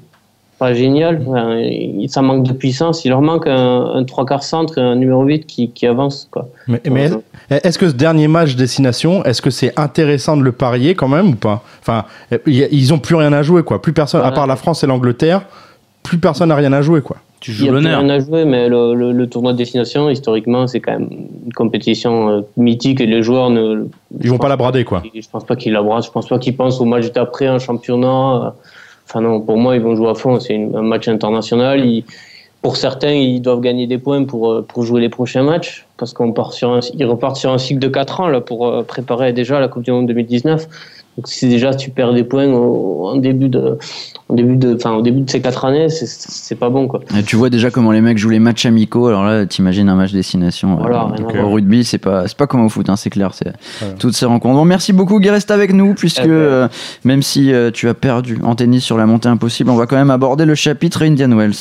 pas génial. Enfin, ça manque de puissance. Il leur manque un, un trois quarts centre et un numéro 8 qui, qui avance. Quoi. Mais, est-ce que ce dernier match destination, est-ce que c'est intéressant de le parier quand même ou pas? Enfin, ils ont plus rien à jouer quoi. Plus personne, à part la France et l'Angleterre, plus personne n'a rien à jouer quoi. Tu Il joues y a plus l'honneur. rien à jouer, mais le, le- le tournoi de destination, historiquement, c'est quand même une compétition euh, mythique et les joueurs ne. Ils vont pas la brader quoi. Je pense pas qu'ils la brassent. Je pense pas qu'ils pensent au match d'après, un championnat. Enfin non, pour moi, ils vont jouer à fond. C'est un match international. Ils- pour certains, ils doivent gagner des points pour, euh, pour jouer les prochains matchs. Parce qu'on part sur un, ils repartent sur un cycle de 4 ans là, pour euh, préparer déjà la Coupe du Monde 2019. Donc si déjà tu perds des points au, en début de, en début de, enfin, au début de ces 4 années, c'est- c'est pas bon quoi. Et tu vois déjà comment les mecs jouent les matchs amicaux, alors là, t'imagines un match destination. Voilà, euh, donc, au rugby, c'est pas, c'est pas comme au foot, hein, c'est clair. C'est Voilà. toutes ces rencontres. Bon, merci beaucoup, Guy, reste avec nous, puisque Eh ben. euh, même si euh, tu as perdu en tennis sur la montée impossible, on va quand même aborder le chapitre Indian Wells.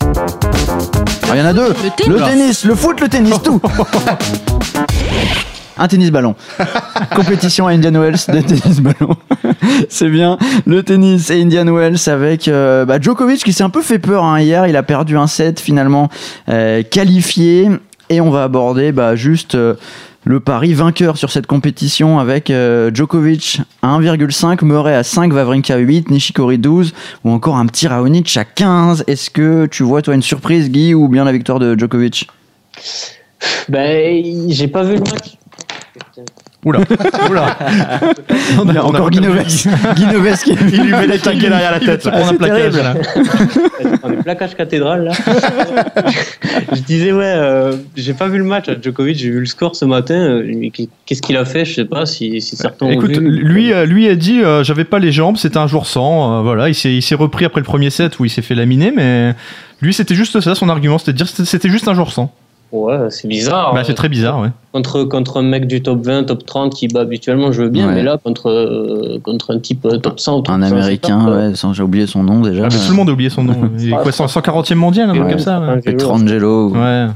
Alors, Il y en a deux Le tennis. le tennis, le foot, le tennis, tout Un tennis ballon. Compétition à Indian Wells de tennis ballon. C'est bien. Le tennis et Indian Wells avec euh, bah, Djokovic qui s'est un peu fait peur hein, hier. Il a perdu un set finalement euh, qualifié. Et on va aborder bah, juste euh, le pari vainqueur sur cette compétition avec euh, Djokovic à 1,5, Murray à 5, Vavrinka à 8, Nishikori 12 ou encore un petit Raonic à 15. Est-ce que tu vois toi une surprise Guy ou bien la victoire de Djokovic? Ben, j'ai pas vu le match. Oula, oula. Il y a encore Guy Noves. Guy Noves qui Il lui met des taquets derrière la tête. On a plaquage terrible. là. On est plaquage cathédrale là. je disais ouais, euh, j'ai pas vu le match à Djokovic, j'ai vu le score ce matin. euh, Qu'est-ce qu'il a fait Je sais pas si, si certains ont Écoute, vu. lui, euh, lui a dit euh, j'avais pas les jambes, c'était un jour sans. euh, voilà, il s'est, il s'est repris après le premier set où il s'est fait laminer, mais lui c'était juste ça son argument, c'était de dire que c'était- c'était juste un jour sans. Ouais, c'est bizarre. Bah, c'est très bizarre, ouais. contre, contre un mec du top 20, top 30 qui bat habituellement, je veux bien, Ouais. mais là, contre, euh, contre un type euh, top 100 ou top Un 150, américain, ouais, j'ai oublié son nom déjà. Ah, mais tout le monde a oublié son nom. Il est quoi, 100 140e mondial, un truc comme ça ouais. Petrangelo. Ouais.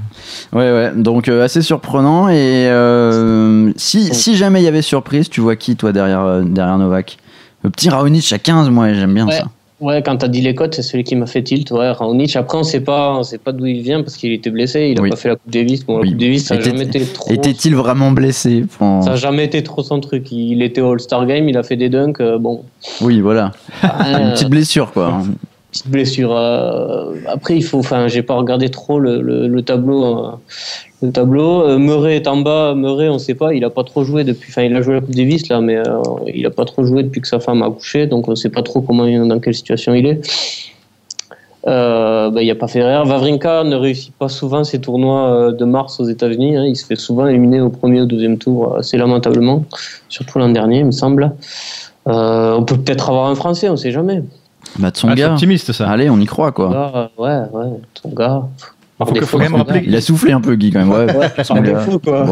Ouais, ouais. Donc euh, assez surprenant. Et euh, si, si jamais il y avait surprise, tu vois qui toi derrière, euh, derrière Novak? Le petit Raonic à 15, moi j'aime bien Ouais. ça. Ouais, quand t'as dit les cotes, c'est celui qui m'a fait tilt. Ouais, Raonic. Après, on sait pas, on sait pas d'où il vient parce qu'il était blessé. Il a Oui. pas fait la Coupe Davis. Bon, la Oui. Coupe Davis, ça a Était- jamais été trop. Était-il vraiment blessé? Ça a jamais été trop son truc. Il était au All-Star Game, il a fait des dunks. euh, bon, Oui, voilà. Une euh, petite blessure quoi. petite blessure. euh, après, il faut. Enfin, j'ai pas regardé trop le, le, le tableau. euh, le tableau. Euh, Murray est en bas. Murray, on sait pas. Il a pas trop joué depuis. Enfin, il a joué la Coupe Davis là, mais euh, il a pas trop joué depuis que sa femme a accouché. Donc, on sait pas trop comment, dans quelle situation il est. Euh, bah, il n'y a pas Federer. Vavrinka ne réussit pas souvent ses tournois euh, de mars aux États-Unis. hein. Il se fait souvent éliminer au premier ou deuxième tour, assez lamentablement, surtout l'an dernier, il me semble. Euh, on peut peut-être avoir un Français, on ne sait jamais. Bah, Ah, c'est Tsonga. optimiste ça. Allez, on y croit quoi. Ouais, ouais, faut, faut même Tsonga. rappeler Il a soufflé un peu, Guy, quand même. Ouais, Ouais, défaut, quoi.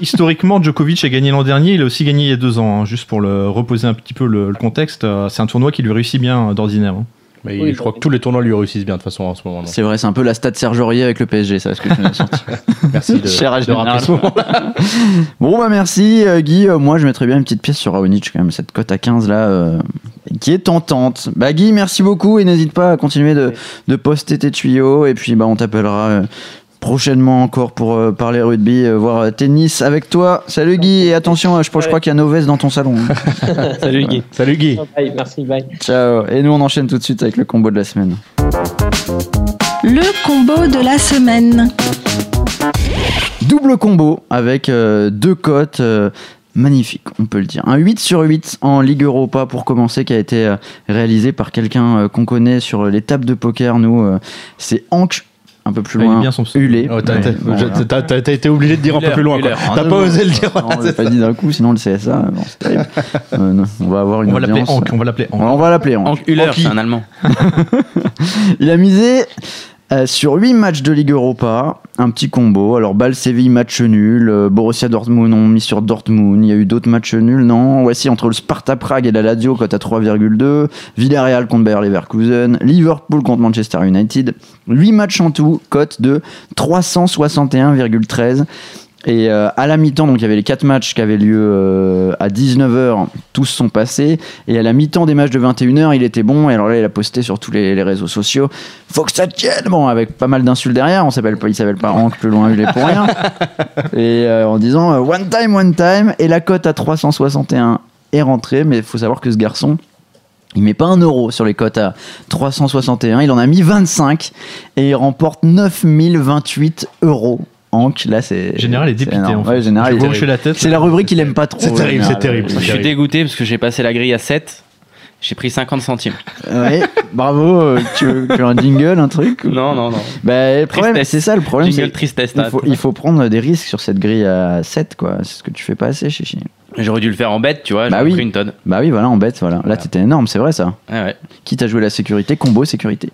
Historiquement, Djokovic a gagné l'an dernier, il a aussi gagné il y a deux ans, hein, juste pour le reposer un petit peu le, le contexte. euh, C'est un tournoi qui lui réussit bien euh, d'ordinaire. hein. Mais Oui, je crois que tous les tournois lui réussissent bien de toute façon en ce moment. C'est vrai, c'est un peu la stade Serge Aurier avec le PSG, ça, ce que je viens de sortir. Merci de, Cher de rappeler ce moment. Bon bah merci euh, Guy, Euh, moi je mettrais bien une petite pièce sur Raonic quand même, cette cote à 15 là euh, qui est tentante. Bah Guy merci beaucoup et n'hésite pas à continuer de, de poster tes tuyaux et puis bah on t'appellera euh, prochainement encore pour euh, parler rugby, euh, voir euh, tennis avec toi. Salut Guy et attention, euh, je, je crois qu'il y a Novès dans ton salon. hein. Salut Guy. Salut Guy. Bye, merci, bye. Ciao et nous on enchaîne tout de suite avec le combo de la semaine. Le combo de la semaine. Double combo avec euh, deux cotes euh, magnifiques, on peut le dire. Un 8 sur 8 en Ligue Europa pour commencer, qui a été réalisé par quelqu'un qu'on connaît sur les tables de poker. Nous, c'est Hank, un peu plus Ah, il est loin. bien son pseudo. Hulé. Oh, t'as, bon, voilà. été obligé de dire un peu plus loin. Ah, T'as pas non, osé le dire. On l'a pas dit d'un coup, sinon le CSA, bon, c'est terrible. Euh, non, on va avoir une On va l'appeler audience. Hank, on va l'appeler Hank. On va l'appeler Hank. C'est un Allemand. Il a misé euh, sur 8 matchs de Ligue Europa, un petit combo. Alors, Bâle-Séville, match nul. euh, Borussia Dortmund, on mis sur Dortmund. Il y a eu d'autres matchs nuls, non Voici entre le Sparta Prague et la Lazio, cote à 3,2. Villarreal contre Bayer Leverkusen. Liverpool contre Manchester United. 8 matchs en tout, cote de 361,13. Et euh, à la mi-temps, donc il y avait les 4 matchs qui avaient lieu euh, à 19h, tous sont passés. Et à la mi-temps des matchs de 21h, il était bon. Et alors là, il a posté sur tous les, les réseaux sociaux Faut que ça tienne Bon, avec pas mal d'insultes derrière. On s'appelle pas, il s'appelle pas Hank, plus loin, il est pour rien. Et euh, en disant One time, one time. Et la cote à 361 est rentrée. Mais il faut savoir que ce garçon. Il met pas un euro sur les cotes à 361, il en a mis 25 et il remporte 9028 euros. Hank, là c'est. Général est dépité. énorme. en fait. Ouais, Général, Je la tête. c'est la rubrique qu'il aime pas trop. C'est terrible, c'est terrible. Je suis dégoûté parce que j'ai passé la grille à 7. J'ai pris 50 centimes. Ouais, bravo. euh, tu, veux, tu veux un jingle, un truc Non, non, non. Bah, le problème, c'est ça le problème. Jingle c'est- tristesse. Il faut, il faut prendre des risques sur cette grille à 7, quoi. C'est ce que tu fais pas assez, Chichi. J'aurais dû le faire en bête, tu vois. Bah oui. pris une tonne. Bah oui, voilà, en bête, voilà. Là, t'étais énorme, c'est vrai ça. Ouais, ouais. Quitte à jouer la sécurité, combo sécurité.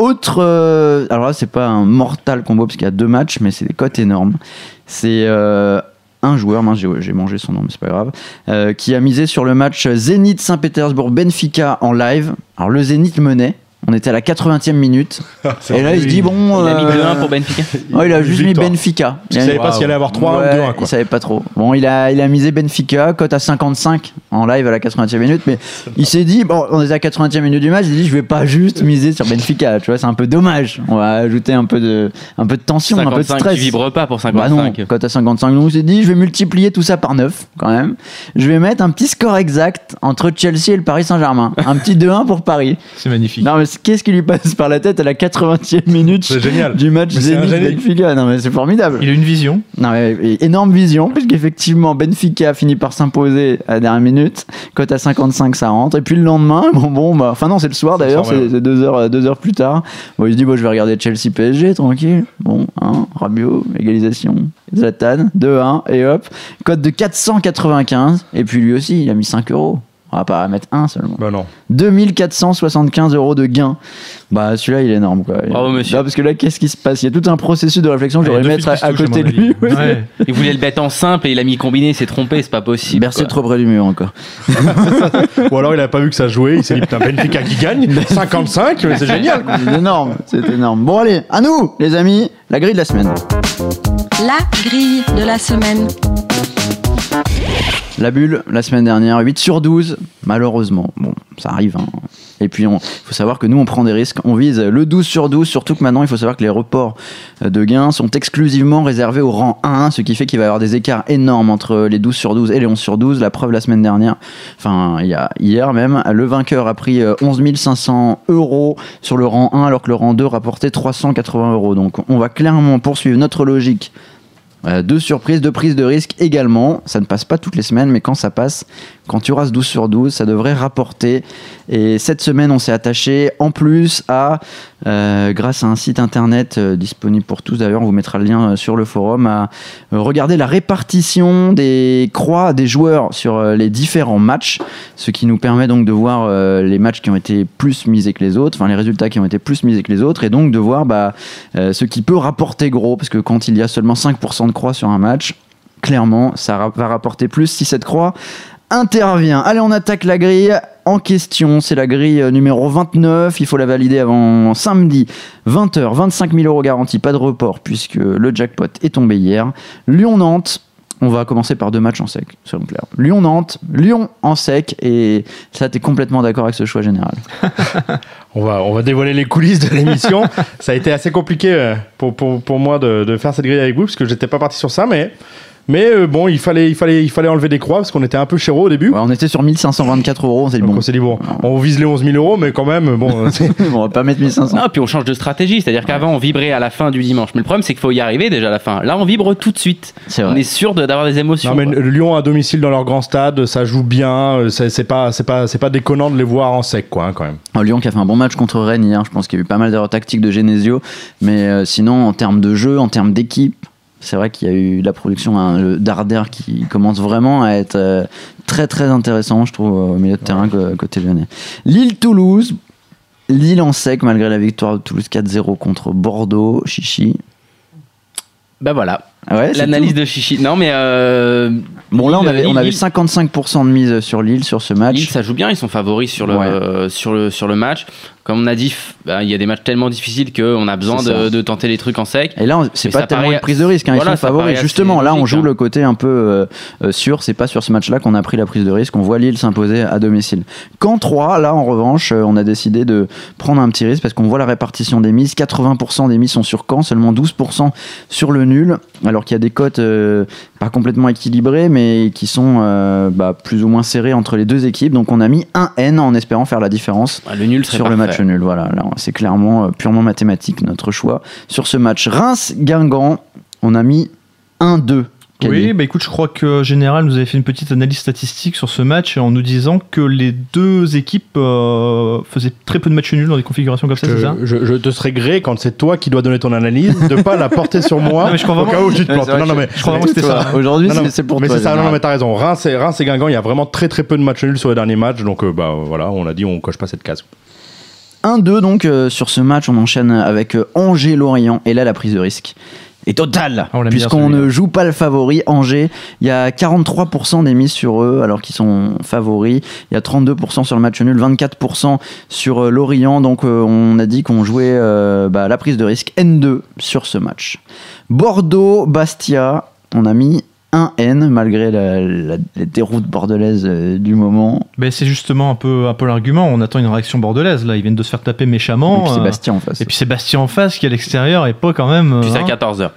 Autre. euh, alors là, c'est pas un mortal combo parce qu'il y a deux matchs, mais c'est des cotes énormes. C'est euh, un joueur, j'ai mangé son nom, mais c'est pas grave, euh, qui a misé sur le match Zénith Saint-Pétersbourg-Benfica en live. Alors le Zénith menait. On était à la 80e minute. Et là, il se dit, bon. Il a mis euh, 2-1 pour Benfica. Oh, il a juste mis. Benfica. Il a- savais pas s'il allait avoir 3 Ouais, ou 2 1 Il quoi. savait pas trop. Bon, il a, il a misé Benfica, cote à 55 en live à la 80e minute, mais il s'est dit, bon, on est à la 80e minute du match, il s'est dit, je vais pas juste miser sur Benfica, tu vois, c'est un peu dommage. On va ajouter un peu de, un peu de tension, un peu de 55, stress. tu vibres pas pour Bah non, 55. cote à 55. Donc, il s'est dit, je vais multiplier tout ça par 9, quand même. Je vais mettre un petit score exact entre Chelsea et le Paris Saint-Germain. Un petit 2-1 pour Paris. C'est magnifique. Non, mais qu'est-ce qui lui passe par la tête à la 80e minute du match génie. Zénith-Benfica Non, mais c'est formidable. Il a une vision. Non, mais énorme vision, puisqu'effectivement, Benfica finit par s'imposer à la dernière minute. Cote à 55, ça rentre. Et puis le lendemain, bon, bon bah, enfin non, c'est le soir d'ailleurs, ouais. c'est deux heures, deux heures plus tard. Bon, il se dit, bon, je vais regarder Chelsea PSG, tranquille. Bon, hein, Rabiot, égalisation. Zlatan, 2-1, et hop. Cote de 495. Et puis lui aussi, il a mis 5 euros. On va pas mettre un seulement. Bah non. 2475 euros de gain. Bah celui-là il est énorme quoi. Bravo, monsieur. Non, parce que là qu'est-ce qui se passe? Il y a tout un processus de réflexion que j'aurais mettre à, côté de lui. avis. Ouais. Ouais. Il voulait le bête en simple et il a mis combiné, il s'est trompé, c'est pas possible. Bercé trop près du mur encore. Ou alors il a pas vu que ça jouait, il s'est dit putain Benfica qui gagne, 55, mais c'est génial. C'est énorme, c'est énorme. Bon allez, à nous les amis, la grille de la semaine. La grille de la semaine. La bulle, la semaine dernière, 8 sur 12, malheureusement. Bon, ça arrive. hein. Et puis, il faut savoir que nous, on prend des risques. On vise le 12 sur 12, surtout que maintenant, il faut savoir que les reports euh, de gains sont exclusivement réservés au rang 1, ce qui fait qu'il va y avoir des écarts énormes entre les 12 sur 12 et les 11 sur 12. La preuve, la semaine dernière, enfin, il y a hier même, le vainqueur a pris euh, 11 500 euros sur le rang 1, alors que le rang 2 rapportait 380 euros. Donc, on va clairement poursuivre notre logique euh, de surprise, de prise de risque également. Ça ne passe pas toutes les semaines, mais quand ça passe, Quand tu rases 12 sur 12, ça devrait rapporter. Et cette semaine, on s'est attaché en plus à, euh, grâce à un site internet euh, disponible pour tous d'ailleurs, on vous mettra le lien euh, sur le forum, à regarder la répartition des croix des joueurs sur les différents matchs, ce qui nous permet donc de voir les matchs qui ont été plus misés que les autres, enfin les résultats qui ont été plus misés que les autres, et donc de voir bah, ce qui peut rapporter gros, parce que quand il y a seulement 5% de croix sur un match, clairement, ça va rapporter plus si cette croix intervient. Allez, on attaque la grille en question. C'est la grille euh, numéro 29. Il faut la valider avant samedi, 20h, 25 000 euros garantis, pas de report puisque le jackpot est tombé hier. Lyon-Nantes. On va commencer par deux matchs en sec, selon Claire. Lyon-Nantes, Lyon en sec, et ça, t'es complètement d'accord avec ce choix général. On va, on va dévoiler les coulisses de l'émission. ça a été assez compliqué euh, pour, pour, pour moi de, de faire cette grille avec vous, parce que j'étais pas parti sur ça, mais, mais euh, bon, il fallait, il, fallait, il fallait enlever des croix, parce qu'on était un peu chéro au début. Ouais, on était sur 1524 euros, c'est Donc bon. on s'est dit, bon, on vise les 11 000 euros, mais quand même, bon, on va pas mettre 1500. Non, puis on change de stratégie, c'est-à-dire qu'avant on vibrait à la fin du dimanche, mais le problème c'est qu'il faut y arriver déjà à la fin. Là on vibre tout de suite. C'est On est sûr de- d'avoir des émotions. Non mais quoi. le Lyon à domicile dans leur grand stade, ça joue bien. euh, C'est pas, c'est pas, c'est pas déconnant de les voir en sec, quoi, hein, quand même. Lyon qui a fait un bon match contre Rennes hier, je pense qu'il y a eu pas mal d'erreurs tactiques de Genesio, mais euh, sinon en termes de jeu, en termes d'équipe, c'est vrai qu'il y a eu la production hein, d'Arder qui commence vraiment à être euh, très très intéressant, je trouve, au milieu de terrain côté lyonnais. Lille-Toulouse, Lille en sec malgré la victoire de Toulouse 4-0 contre Bordeaux, Chichi. Bah voilà, ouais, c'est l'analyse de Chichi. Non mais euh, Bon là on avait, on Lille- avait 55% de mise sur Lille sur ce match. Lille, ça joue bien, ils sont favoris sur le, Ouais. euh, sur le, sur le match. Comme on a dit, bah, il y a des matchs tellement difficiles qu'on a besoin de, de tenter les trucs en sec. Et là, c'est pas tellement paraît- une prise de risque, hein, voilà, ils sont favoris. Justement, là, on joue hein. le côté un peu euh, sûr. C'est pas sur ce match-là qu'on a pris la prise de risque. On voit Lille s'imposer à domicile. Qu'en 3, là, en revanche, on a décidé de prendre un petit risque parce qu'on voit la répartition des mises. 80% des mises sont sur Caen, seulement 12% sur le nul. Alors qu'il y a des cotes euh, pas complètement équilibrées, mais qui sont euh, bah, plus ou moins serrées entre les deux équipes. Donc, on a mis un N en espérant faire la différence Ah, Le nul serait sur le match nul. Voilà, là, c'est clairement euh, purement mathématique notre choix. Sur ce match Reims-Guingamp, on a mis 1-2. Oui, bah écoute, je crois que Général nous avait fait une petite analyse statistique sur ce match en nous disant que les deux équipes euh, faisaient très peu de matchs nuls dans des configurations comme ça, c'est ça? Je, te serais gré quand c'est toi qui dois donner ton analyse, de pas la porter sur moi. Non, mais je crois au vraiment- cas où tu te plantes. Non, non, que mais je crois vraiment que c'était ça. Aujourd'hui, c'est- pour mais toi. c'est ça, non, mais t'as raison. Reims et, Reims et Guingamp, il y a vraiment très très peu de matchs nuls sur les derniers matchs, donc euh, bah voilà, on a dit on coche pas cette case. 1-2 donc euh, sur ce match, on enchaîne avec euh, Angers-Lorient et là la prise de risque est totale Ah, puisqu'on ne joue pas le favori Angers. Il y a 43% des mises sur eux alors qu'ils sont favoris. Il y a 32% sur le match nul, 24% sur euh, Lorient. Donc euh, on a dit qu'on jouait euh, bah, la prise de risque N2 sur ce match. Bordeaux-Bastia, on a mis un N malgré la, déroutes bordelaises euh, du moment. Ben, c'est justement un peu, un peu l'argument. On attend une réaction bordelaise. Là, ils viennent de se faire taper Et méchamment. puis euh, Sébastien en face. Et puis Sébastien en face qui est à l'extérieur et pas quand même. Puis euh, c'est à hein. 14h.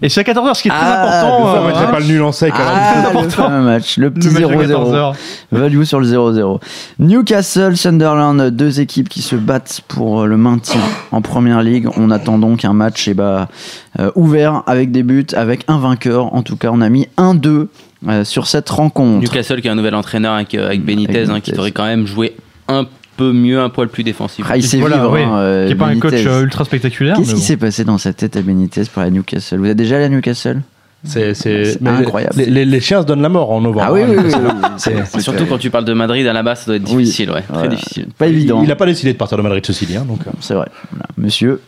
Et c'est à 14h, ce qui est très Ah, important. On euh, mettrait pas le nul en sec. alors. Ah, le important. fameux match, le petit Le match de 0-0. 14h. Value sur le 0-0. Newcastle, Sunderland, deux équipes qui se battent pour le maintien en première ligue. On attend donc un match eh ben, euh, ouvert avec des buts, avec un vainqueur. En tout cas, on a mis 1-2 euh, sur cette rencontre. Newcastle qui a un nouvel entraîneur avec, euh, avec Benitez, Avec hein, Benitez. qui devrait quand même jouer un peu mieux, un poil plus défensif. Ah, il sait Voilà, vivre, hein, euh, Qui est pas un coach euh, ultra spectaculaire. Qu'est-ce qui bon. s'est passé dans sa tête à Benitez pour la Newcastle? Vous êtes déjà allé à Newcastle? C'est mais incroyable. Les, les- les chiens se donnent la mort en novembre. Ah oui, oui, oui. oui, C'est- c'est- Surtout quand tu parles de Madrid à la base, ça doit être Oui. difficile, ouais, très difficile. Pas Il- évident. Il n'a pas décidé de partir de Madrid, ceci dit. hein, donc, euh. C'est vrai. Voilà. Monsieur,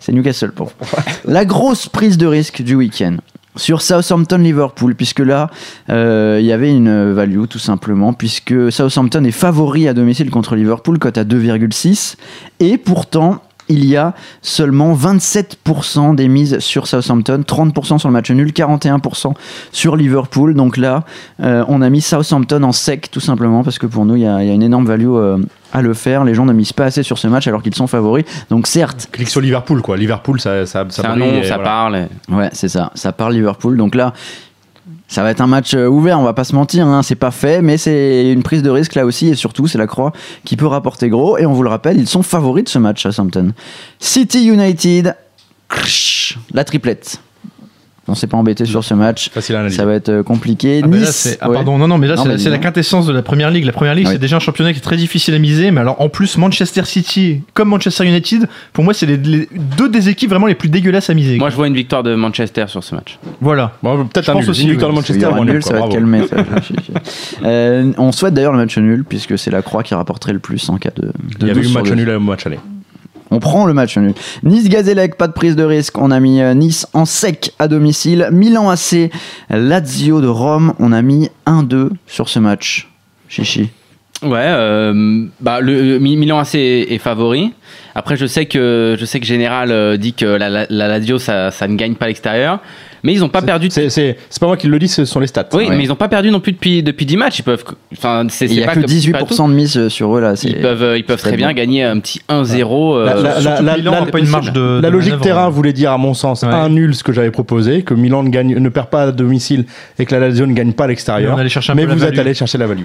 c'est Newcastle pour vous. La grosse prise de risque du week-end sur Southampton-Liverpool, puisque là, euh, il y avait une value tout simplement, puisque Southampton est favori à domicile contre Liverpool, cote à 2,6, et pourtant. Il y a seulement 27% des mises sur Southampton, 30% sur le match nul, 41% sur Liverpool. Donc là, euh, on a mis Southampton en sec tout simplement parce que pour nous, il y a, il y a une énorme value euh, à le faire. Les gens ne misent pas assez sur ce match alors qu'ils sont favoris. Donc certes, Clique sur Liverpool, quoi. Liverpool, ça, ça, ça C'est un brille nom, et ça voilà. parle. Ouais, c'est ça. Ça part Liverpool. Donc là, ça va être un match euh, ouvert, on va pas se mentir. Hein. C'est pas fait, mais c'est une prise de risque là aussi. Et surtout, c'est la croix qui peut rapporter gros. Et on vous le rappelle, ils sont favoris de ce match à Southampton. City United, la triplette. On s'est pas embêté sur ce match. Facile à analyser. Ça va être euh, compliqué. Ah, là, nice, c'est- ah, ouais. pardon, non, non, mais là, Non, c'est mais la- c'est la dis-moi. quintessence de la première ligue. La première ligue, c'est déjà un championnat qui est très difficile à miser, mais alors en plus, Manchester City, comme Manchester United, pour moi, c'est les, les- deux des équipes vraiment les plus dégueulasses à miser. Moi, quoi. je vois une victoire de Manchester sur ce match. voilà. Bon, peut-être Je un pense nul. aussi, Une victoire de Manchester, bon, nul, ça va calmer. ça. Euh, on souhaite d'ailleurs le match nul, puisque c'est la croix qui rapporterait le plus en cas de. de Il y avait 12 eu match nul au match aller. On prend le match nul. Nice Gazélec, pas de prise de risque. On a mis euh, Nice en sec à domicile. Milan AC, Lazio de Rome. On a mis 1-2 sur ce match. Chichi. Ouais, euh, bah, le Mi- Milan AC est, favori. Après, je sais que je sais que Général euh, dit que la, la, la Lazio ça ne gagne pas à l'extérieur, mais ils n'ont pas perdu. C'est c'est- c'est pas moi qui le dis, ce sont les stats. Oui, Ouais. mais ils n'ont pas perdu non plus depuis depuis 10 matchs. Ils peuvent, enfin, c'est Il y a pas que comme- c'est pas tout. 18% de mise sur eux là. Ils peuvent, euh, ils peuvent très très bien bon. gagner un petit 1-0. euh, La- la- Surtout que Milan la- n'a pas une marge de. Logique terrain voulait dire, à mon sens, Ouais. un nul, ce que j'avais proposé, que Milan ne, gagne, ne perd pas à domicile et que la Lazio ne gagne pas à l'extérieur. Mais vous êtes allé chercher la value.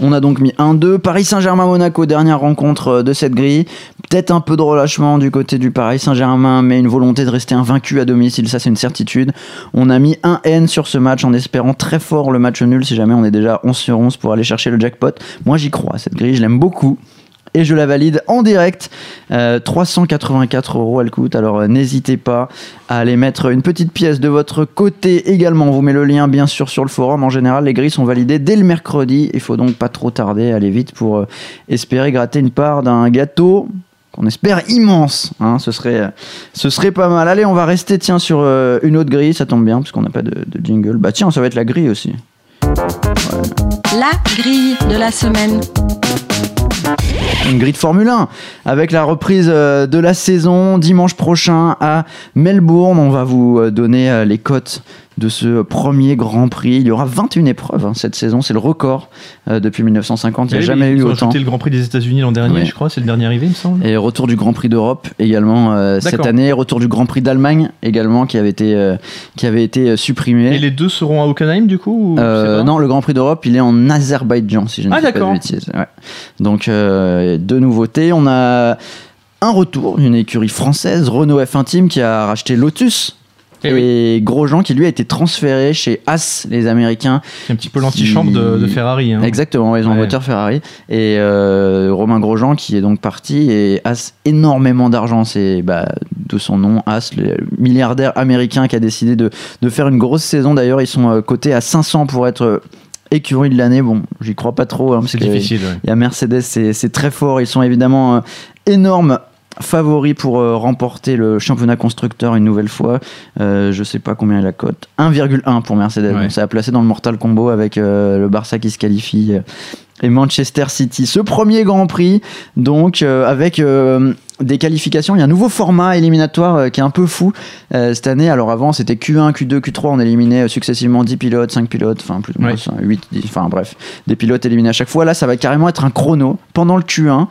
On a donc mis 1-2. Paris Saint-Germain-Monaco, dernière rencontre euh, de cette grille. Peut-être un peu de relâchement du côté du Paris Saint-Germain, mais une volonté de rester invaincu à domicile, ça c'est une certitude. On a mis un N sur ce match en espérant très fort le match nul si jamais on est déjà 11 sur 11 pour aller chercher le jackpot. Moi j'y crois, cette grille, je l'aime beaucoup. Et je la valide en direct. Euh, 384 euros elle coûte. Alors euh, n'hésitez pas à aller mettre une petite pièce de votre côté également. On vous met le lien bien sûr sur le forum. En général, les grilles sont validées dès le mercredi. Il faut donc pas trop tarder, aller vite pour euh, espérer gratter une part d'un gâteau qu'on espère immense. hein. ce, serait, ce serait pas mal. Allez, on va rester tiens sur euh, une autre grille. Ça tombe bien parce qu'on n'a pas de, de jingle. Bah tiens, ça va être la grille aussi. La grille de la semaine. Une grille de Formule 1 avec la reprise euh, de la saison dimanche prochain à Melbourne. On va vous euh, donner euh, les cotes de ce premier Grand Prix. Il y aura 21 épreuves hein, cette saison, c'est le record euh, depuis 1950. Il n'y a Ils- jamais ils eu ont autant. ajouté le Grand Prix des États-Unis l'an dernier, je crois. C'est le dernier arrivé, il me semble. Et retour du Grand Prix d'Europe également euh, cette année. Retour du Grand Prix d'Allemagne également qui avait été, euh, qui avait été supprimé. Et les deux seront à Hockenheim, du coup non, le Grand Prix d'Europe, il est en Azerbaïdjan, si je ne Ah, dis pas de bêtises. Ouais. Donc, deux nouveautés. On a un retour d'une écurie française, Renault F1 Team, qui a racheté Lotus. Eh Et Grosjean qui lui a été transféré chez As, les Américains. C'est un petit peu l'antichambre de, de Ferrari. hein. Exactement, ils ont un moteur Ferrari. Et euh, Romain Grosjean qui est donc parti et As énormément d'argent. C'est bah, de son nom, As, le milliardaire américain qui a décidé de, de faire une grosse saison. D'ailleurs, ils sont euh, cotés à 500 pour être euh, écurie de l'année. Bon, j'y crois pas trop. hein, C'est difficile. ouais. Il y a Mercedes, c'est c'est très fort. Ils sont évidemment euh, énormes favoris pour euh, remporter le championnat constructeur une nouvelle fois. Euh, je sais pas combien est la cote. 1,1 pour Mercedes. Ouais. Donc, ça a placé dans le Mortal Combo avec euh, le Barça qui se qualifie euh, et Manchester City. Ce premier Grand Prix, donc avec des qualifications, il y a un nouveau format éliminatoire euh, qui est un peu fou euh, cette année. Alors avant, c'était Q1, Q2, Q3, on éliminait euh, successivement 10 pilotes, 5 pilotes, enfin plus ou moins Ouais. 8, 10, enfin bref, des pilotes éliminés à chaque fois. Là, ça va carrément être un chrono pendant le Q1.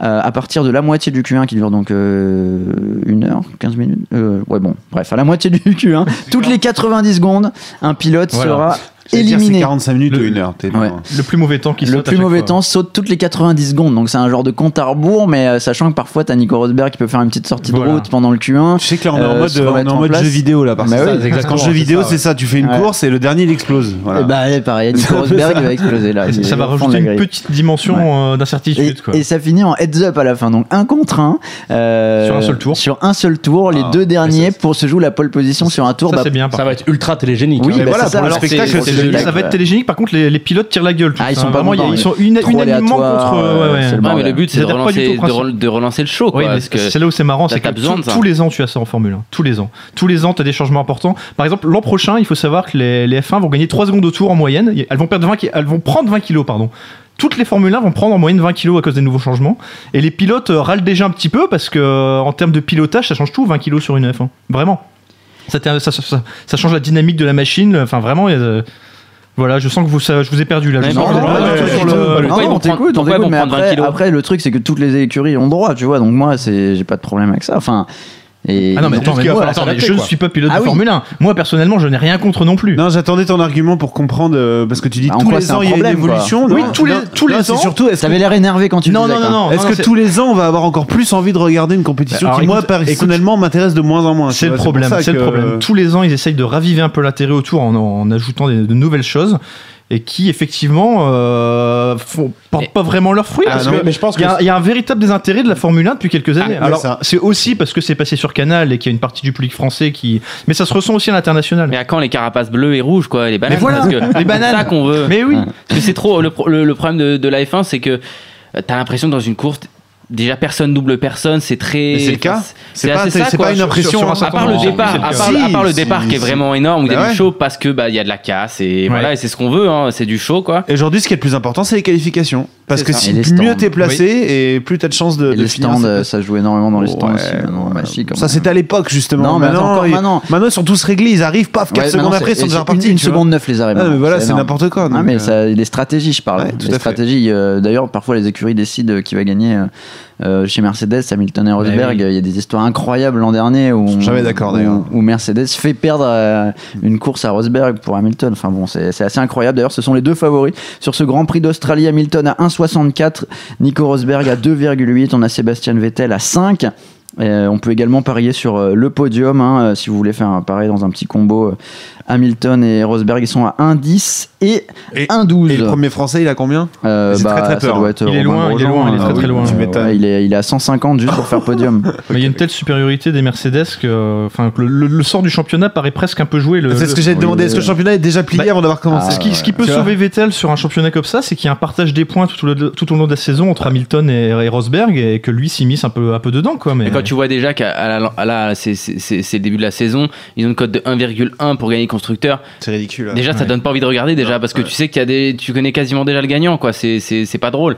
euh, à partir de la moitié du Q1 qui dure donc euh, une heure, 15 minutes. ouais, bon, bref, à la moitié du Q1, toutes les 90 secondes, un pilote Voilà. sera éliminé. C'est 45 minutes Le- ou une heure. Ouais. Le plus mauvais temps qui Le saute à plus mauvais fois. temps saute toutes les 90 secondes, donc c'est un genre de compte à rebours, mais euh, sachant que parfois t'as Nico Rosberg qui peut faire une petite sortie de Voilà. route pendant le Q1. Tu sais que là on est en Euh, mode, on remettre en en mode jeu vidéo là. Parce Bah oui, ça, quand jeu c'est vidéo ça, ouais. c'est ça, tu fais une Ouais. course et le dernier il explose. Voilà. Et bah pareil, Nico Rosberg il va exploser là. Ça va rajouter une petite dimension euh, d'incertitude. Et, ça finit en heads up à la fin, donc un contre un. euh, Sur un seul tour. Sur un seul tour, les Ah, deux derniers pour se jouer la pole position sur un tour. Ça, c'est bien. par Ça va être ultra télégénique. Oui, hein. Mais bah, voilà, c'est ça. pour le spectacle, Ça va être télégénique, par contre, les, les pilotes tirent la gueule. tout. Ah, ils sont vraiment, ils une- unanimement contre. euh, ouais, ouais. c'est le mais le but, c'est de relancer, de, de le show. Oui, quoi, mais parce que c'est là où c'est marrant, c'est que besoin tout- tous les ans tu as ça en Formule 1. Tous les ans. Tous les ans tu as des changements importants. Par exemple, l'an prochain, il faut savoir que les, les F1 vont gagner 3 secondes au tour en moyenne. Elles vont, perdre 20, ki- elles vont prendre 20 kilos, pardon. Toutes les Formule 1 vont prendre en moyenne 20 kilos à cause des nouveaux changements. Et les pilotes euh, râlent déjà un petit peu parce que, euh, en termes de pilotage, ça change tout 20 kilos sur une F1. Vraiment. Ça, ça, ça- ça- ça change la dynamique de la machine. Enfin, vraiment. Voilà, je sens que vous, ça- je vous ai perdu là. Je Ouais, sens non, que non, non, Non, non, vont on t'écoute, on t'écoute, mais prendre 20 après, après, le truc c'est que toutes les écuries ont droit, tu vois. Donc moi, c'est, j'ai pas de problème avec ça. Enfin, Et Ah non, mais, attends, mais moi, attends, mais je ne suis pas pilote Ah de oui. Formule 1. Moi, personnellement, je n'ai rien contre non plus. Non, j'attendais ton argument pour comprendre, euh, parce que tu dis Bah, tous quoi les ans il y a une évolution. Oui, tous les- Non, tous les ans. surtout, est-ce que, T'avais l'air énervé quand tu Non, disais. non, non, est-ce que tous les ans on va avoir encore plus envie de regarder une compétition Alors, qui, moi, personnellement, m'intéresse de moins en moins C'est le problème, c'est le problème. Tous les ans, ils essayent de raviver un peu l'intérêt autour en, en ajoutant de nouvelles choses et qui, effectivement, euh, font, portent Mais- pas vraiment leurs fruits. Ah, parce non, que mais je pense il y, a- y un véritable désintérêt de la Formule 1 depuis quelques années. mais Alors, c'est aussi parce que c'est passé sur Canal et qu'il y a une partie du public français qui. Mais ça se ressent aussi à l'international. Mais à quand les carapaces bleues et rouges, quoi, les bananes Mais voilà, parce que les bananes. C'est ça qu'on veut. Mais oui. C'est trop. Le, pro- le- le problème de, de la F1, c'est que euh, t'as l'impression dans une course, déjà personne double personne, c'est très. C'est le cas. C'est pas, ça, quoi. une Sur- impression. sur un hein. À part le départ, à part, à part le Si, départ si, qui est si. vraiment énorme, où il y a du show parce que bah il y a de la casse et Ouais. voilà, et c'est ce qu'on veut, hein, c'est du show quoi. Et aujourd'hui, ce qui est le plus important, c'est les qualifications. Parce que ça. si mieux t'es placé, et plus t'as de chances de, Et de les finir. stands, euh, ça joue énormément dans les stands Ouais, aussi. maintenant. ouais. Si, quand Ça, c'était à l'époque, justement. Non, mais maintenant. maintenant, ils sont tous réglés, ils arrivent, paf, 4 Ouais, secondes après, ils c'est- sont déjà partis. Une, seconde neuf les arrêts. Ah, voilà, c'est n'importe quoi. Ah, mais euh, ça, les stratégies, je parle. Les à stratégies. euh, D'ailleurs, parfois les écuries décident qui va gagner. Euh, chez Mercedes, Hamilton et Rosberg, oui. il y a des histoires incroyables l'an dernier d'accord, où Mercedes fait perdre euh, une course à Rosberg pour Hamilton. Enfin bon, c'est c'est assez incroyable. D'ailleurs, ce sont les deux favoris sur ce Grand Prix d'Australie. Hamilton à 1,64, Nico Rosberg à 2,8. On a Sébastien Vettel à 5. Euh, on peut également parier sur euh, le podium hein, euh, si vous voulez faire un pari dans un petit combo. Hamilton et Rosberg ils sont à 1,10 et, Et- 1,12. Et le premier français, il a combien? Euh, bah, très, très ça peur. doit être Il est loin, il est loin, il est hein. très, très loin. Ouais, il, est, il est à 150 juste pour faire podium. Mais il y a une telle supériorité des Mercedes que, le, le- le sort du championnat paraît presque un peu joué. Le, C'est ce le- que j'ai demandé. Est-ce que le championnat est déjà plié Bah, avant d'avoir commencé ah, ce qui, ce qui peut sauver Vettel sur un championnat comme ça, c'est qu'il y a un partage des points tout au, long- tout au long de la saison entre Hamilton et, et Rosberg et que lui s'immisce un peu, un peu dedans. Quoi, mais Et quand tu vois déjà qu'à à la- à la- c'est le début de la saison, ils ont une cote de 1,1 pour gagner constructeur. C'est ridicule. Déjà, ça Ouais. donne pas envie de regarder déjà parce que tu sais qu'il y a des, tu connais quasiment déjà le gagnant quoi. C'est pas drôle.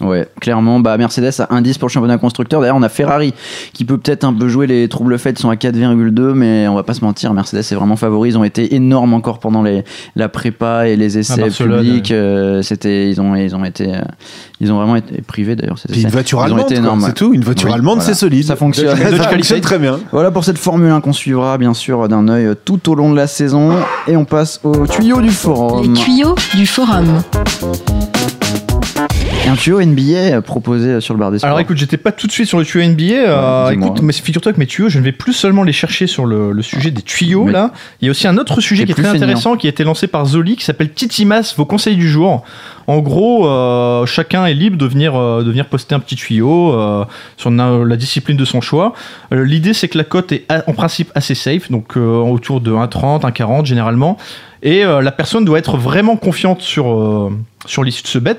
Ouais, clairement, bah Mercedes à 1,10 pour le championnat constructeur. D'ailleurs, on a Ferrari qui peut peut-être un peu jouer les troubles faits, ils sont à 4,2, mais on va pas se mentir, Mercedes est vraiment favori. Ils ont été énormes encore pendant les, la prépa et les essais publics. euh, c'était, ils ont, ils ont été, euh, ils ont vraiment été privés d'ailleurs. ces une voiture Ils ont allemande, été quoi, énormes. c'est tout. Une voiture Oui, allemande, voilà. c'est solide. Ça fonctionne. Ça fonctionne très bien. Voilà pour cette Formule 1 qu'on suivra bien sûr d'un œil tout au long de la saison. Et on passe au tuyau du forum. Les tuyaux du forum. Un tuyau NBA proposé sur le bar des sports. Alors écoute, j'étais pas tout de suite sur le tuyau NBA. euh, écoute, mais figure-toi que mes tuyaux, je ne vais plus seulement les chercher sur le, le sujet des tuyaux Mais- là. Il y a aussi un autre sujet qui est très intéressant, qui a été lancé par Zoli, qui s'appelle Titimas, vos conseils du jour. En gros, euh, chacun est libre de venir, euh, de venir poster un petit tuyau euh, sur na- la discipline de son choix. L'idée, c'est que la cote est a- en principe assez safe, donc autour de 1,30, 1,40 généralement. Et la personne doit être vraiment confiante sur, sur l'issue de ce bet.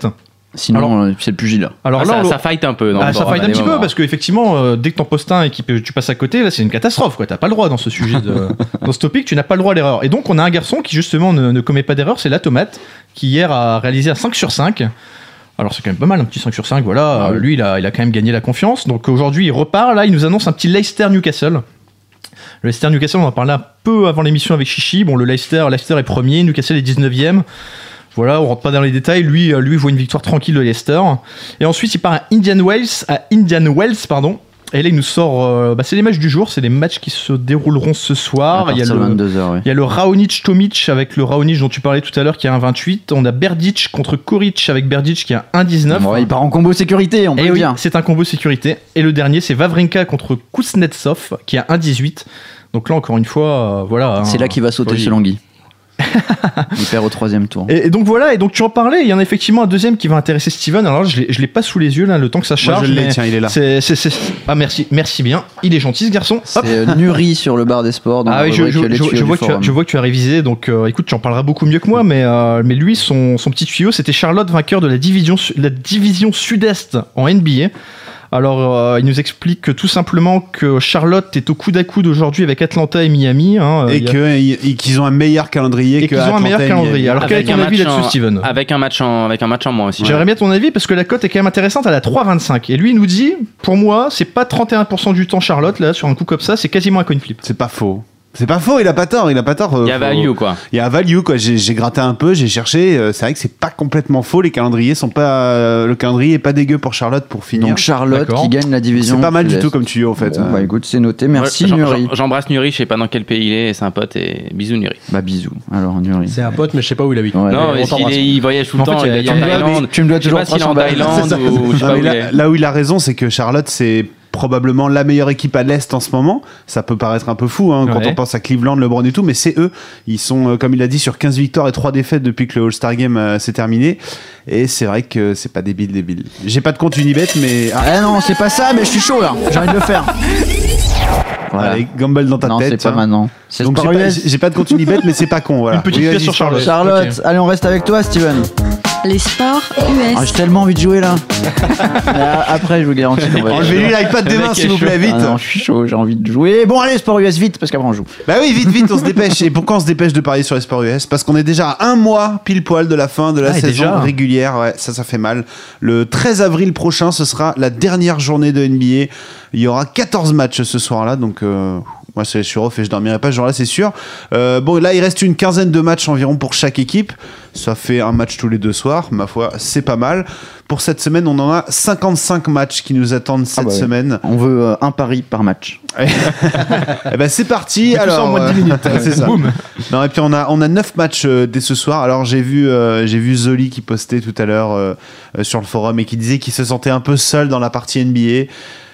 Sinon, Alors- euh, c'est le pugilat. Alors Ah, là, ça, fight un peu. dans ah, le ça fight un petit peu parce qu'effectivement, euh, dès que t'en postes un et que tu passes à côté, là c'est une catastrophe quoi. T'as pas le droit dans ce sujet, de, dans ce topic, tu n'as pas le droit à l'erreur. Et donc on a un garçon qui justement ne, ne commet pas d'erreur, c'est la tomate, qui hier a réalisé un 5 sur 5. Alors c'est quand même pas mal, un petit 5 sur 5, voilà. Ah oui. Lui il a, il a quand même gagné la confiance. Donc aujourd'hui il repart, là il nous annonce un petit Leicester Newcastle. Le Leicester Newcastle, on en parlait un peu avant l'émission avec Chichi. Bon, le Leicester, Leicester est premier, Newcastle est 19ème. Voilà, on rentre pas dans les détails. Lui, euh, lui voit une victoire tranquille de Leicester. Et ensuite, il part à Indian Wells, à Indian Wells, pardon. Et là, il nous sort. euh, bah, c'est les matchs du jour, c'est les matchs qui se dérouleront ce soir. À Il y a le, de 22h, ouais. il y a le Raonic Tomic avec le Raonic dont tu parlais tout à l'heure qui a un 28. On a Berdic contre Koric avec Berdic qui a un 19. Bon, il part en combo sécurité, on peut Et le Eh oui, c'est un combo sécurité. Et le dernier, c'est Vavrinka contre Kuznetsov qui a un 18. Donc là, encore une fois, euh, voilà. C'est hein. là qu'il va sauter chez Langui. Il perd au troisième tour. Et, et donc voilà, et donc tu en parlais, il y en a effectivement un deuxième qui va intéresser Steven. Alors là, je l'ai- l'ai pas sous les yeux là, le temps que ça Moi, charge. je l'ai, tiens, il est là. c'est- c'est- c'est- Ah merci, merci bien. Il est gentil ce garçon. Hop. C'est euh, Nuri sur le bar des sports. Dans Ah la oui, je, vois que tu as, forum. je vois que tu as révisé, donc euh, écoute, tu en parleras beaucoup mieux que moi, mais, euh, mais lui, son, son petit tuyau, c'était Charlotte, vainqueur de la division, su- la division sud-est en NBA. Alors, euh, il nous explique que tout simplement que Charlotte est au coude à coude aujourd'hui avec Atlanta et Miami. hein, euh, Et qu'ils ont un meilleur calendrier et que qu'ils ont un meilleur calendrier. Miami. Alors, quel est ton un avis là-dessus, en- Steven Avec un match en, avec un match en moins aussi. J'aimerais bien ton avis parce que la cote est quand même intéressante, elle a 3,25. Et lui, il nous dit, pour moi, c'est pas 31% du temps Charlotte, là, sur un coup comme ça, c'est quasiment un coin flip. C'est pas faux. C'est pas faux, il a pas tort, il a pas tort. euh, Il y a faut- value, quoi. Il y a value quoi. J'ai gratté un peu, j'ai cherché. euh, C'est vrai que c'est pas complètement faux. Les calendriers sont pas. le calendrier est pas dégueu pour Charlotte pour finir. Donc Charlotte qui gagne la division. c'est pas mal du tout comme tuyau en fait. Bon, bah écoute, c'est noté. Merci Ouais, Nuri. j'em- J'embrasse Nuri, je sais pas dans quel pays il est, c'est un pote et bisous Nuri. Bah bisous. Alors Nuri. C'est un pote, mais je sais pas où il habite. Ouais, non, mais est- il voyage tout le En fait, temps, il est en Thaïlande. tu me dois toujours pas s'il est en 300 balles. Thaïlande là où il a raison, c'est que Charlotte, c'est probablement la meilleure équipe à l'Est en ce moment. Ça peut paraître un peu fou hein, quand Ouais. on pense à Cleveland, LeBron et tout, mais c'est eux. Ils sont, euh, comme il a dit, sur 15 victoires et 3 défaites depuis que le All-Star Game euh, s'est terminé. Et c'est vrai que c'est pas débile, débile. J'ai pas de compte Unibet, mais. Ah, Ah non, c'est pas ça, mais je suis chaud là. J'ai envie de le faire. Voilà. allez, gamble dans ta non, tête. c'est pas tiens. maintenant. C'est Donc j'ai pas, US. j'ai pas de compte Unibet, mais c'est pas con. Voilà. Une petite Oui, pièce sur Charlotte. Charlotte, allez, on reste avec toi, Steven. Les sports Ah, US. J'ai tellement envie de jouer là. Mais après, je vous garantis. qu'on va- Enlevez-lui l'iPad mec s'il vous plaît, vite. Ah non, je suis chaud, j'ai envie de jouer. Bon, allez, Sport US vite, parce qu'après on joue. Bah oui, vite, vite, on se dépêche. Et pourquoi on se dépêche de parier sur les sports US Parce qu'on est déjà à un mois pile poil de la fin de la Ah, saison déjà régulière. Ouais, ça, ça fait mal. Le 13 avril prochain, ce sera la dernière journée de NBA. Il y aura 14 matchs ce soir-là, donc. Euh, moi, c'est sur off et je dormirai pas ce jour-là, c'est sûr. Euh, bon, là, il reste une quinzaine de matchs environ pour chaque équipe. Ça fait un match tous les deux soirs. Ma foi, c'est pas mal. Pour cette semaine, on en a 55 matchs qui nous attendent cette bah ouais. semaine. On veut euh, un pari par match. Eh ben, c'est parti. Ça Alors, en moins de 10 euh, minutes. c'est ça. Boum. Non, et puis on a, on a 9 matchs euh, dès ce soir. Alors j'ai vu, euh, j'ai vu Zoli qui postait tout à l'heure euh, euh, sur le forum et qui disait qu'il se sentait un peu seul dans la partie NBA.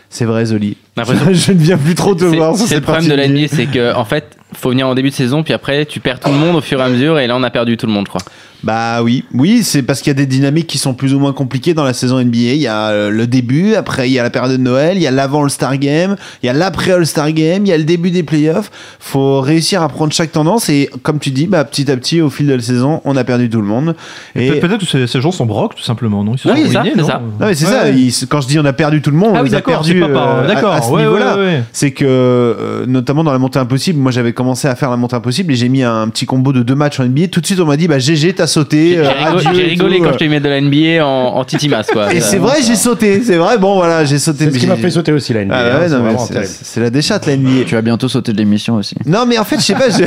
C'est vrai, Zoli. Je ne viens plus trop te voir c'est le problème de la NBA, c'est que en fait, faut venir en début de saison, puis après, tu perds tout le monde au fur et à mesure, et là, on a perdu tout le monde, je crois. Bah oui, oui, c'est parce qu'il y a des dynamiques qui sont plus ou moins compliquées dans la saison NBA. Il y a euh, le début, après il y a la période de Noël, il y a l'avant All-Star Game, il y a l'après All-Star Game, il y a le début des playoffs. Faut réussir à prendre chaque tendance et comme tu dis, bah petit à petit au fil de la saison, on a perdu tout le monde. Et Et peut- Peut-être que ces, ces gens sont brocs, tout simplement, non? Ils se Oui, sont c'est ça, ruinés, c'est non? ça. Non mais c'est Ouais, ça, ouais. quand je dis on a perdu tout le monde, Ah on oui, a perdu pas par- euh, à- d'accord, à, ce ouais, niveau-là. ouais, ouais. C'est que euh, notamment dans la montée impossible, moi j'avais commencé à faire la montée impossible et j'ai mis un petit combo de deux matchs en NBA. Tout de suite on m'a dit bah GG t'as sauté. J'ai euh, rigolé, rigolé quand je t'ai mis de la NBA en, en titimas, quoi. Et c'est vrai j'ai sauté, c'est vrai. Bon voilà j'ai sauté. C'est ce qui m'a fait sauter aussi la NBA. Ah hein, ouais, vraiment c'est- la déchatte la NBA. Tu vas bientôt sauter de l'émission aussi. Non mais en fait je sais pas. je-.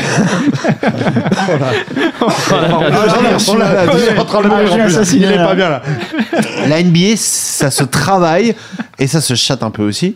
Il est pas bien là. la NBA, ça se travaille et ça se chatte un peu aussi.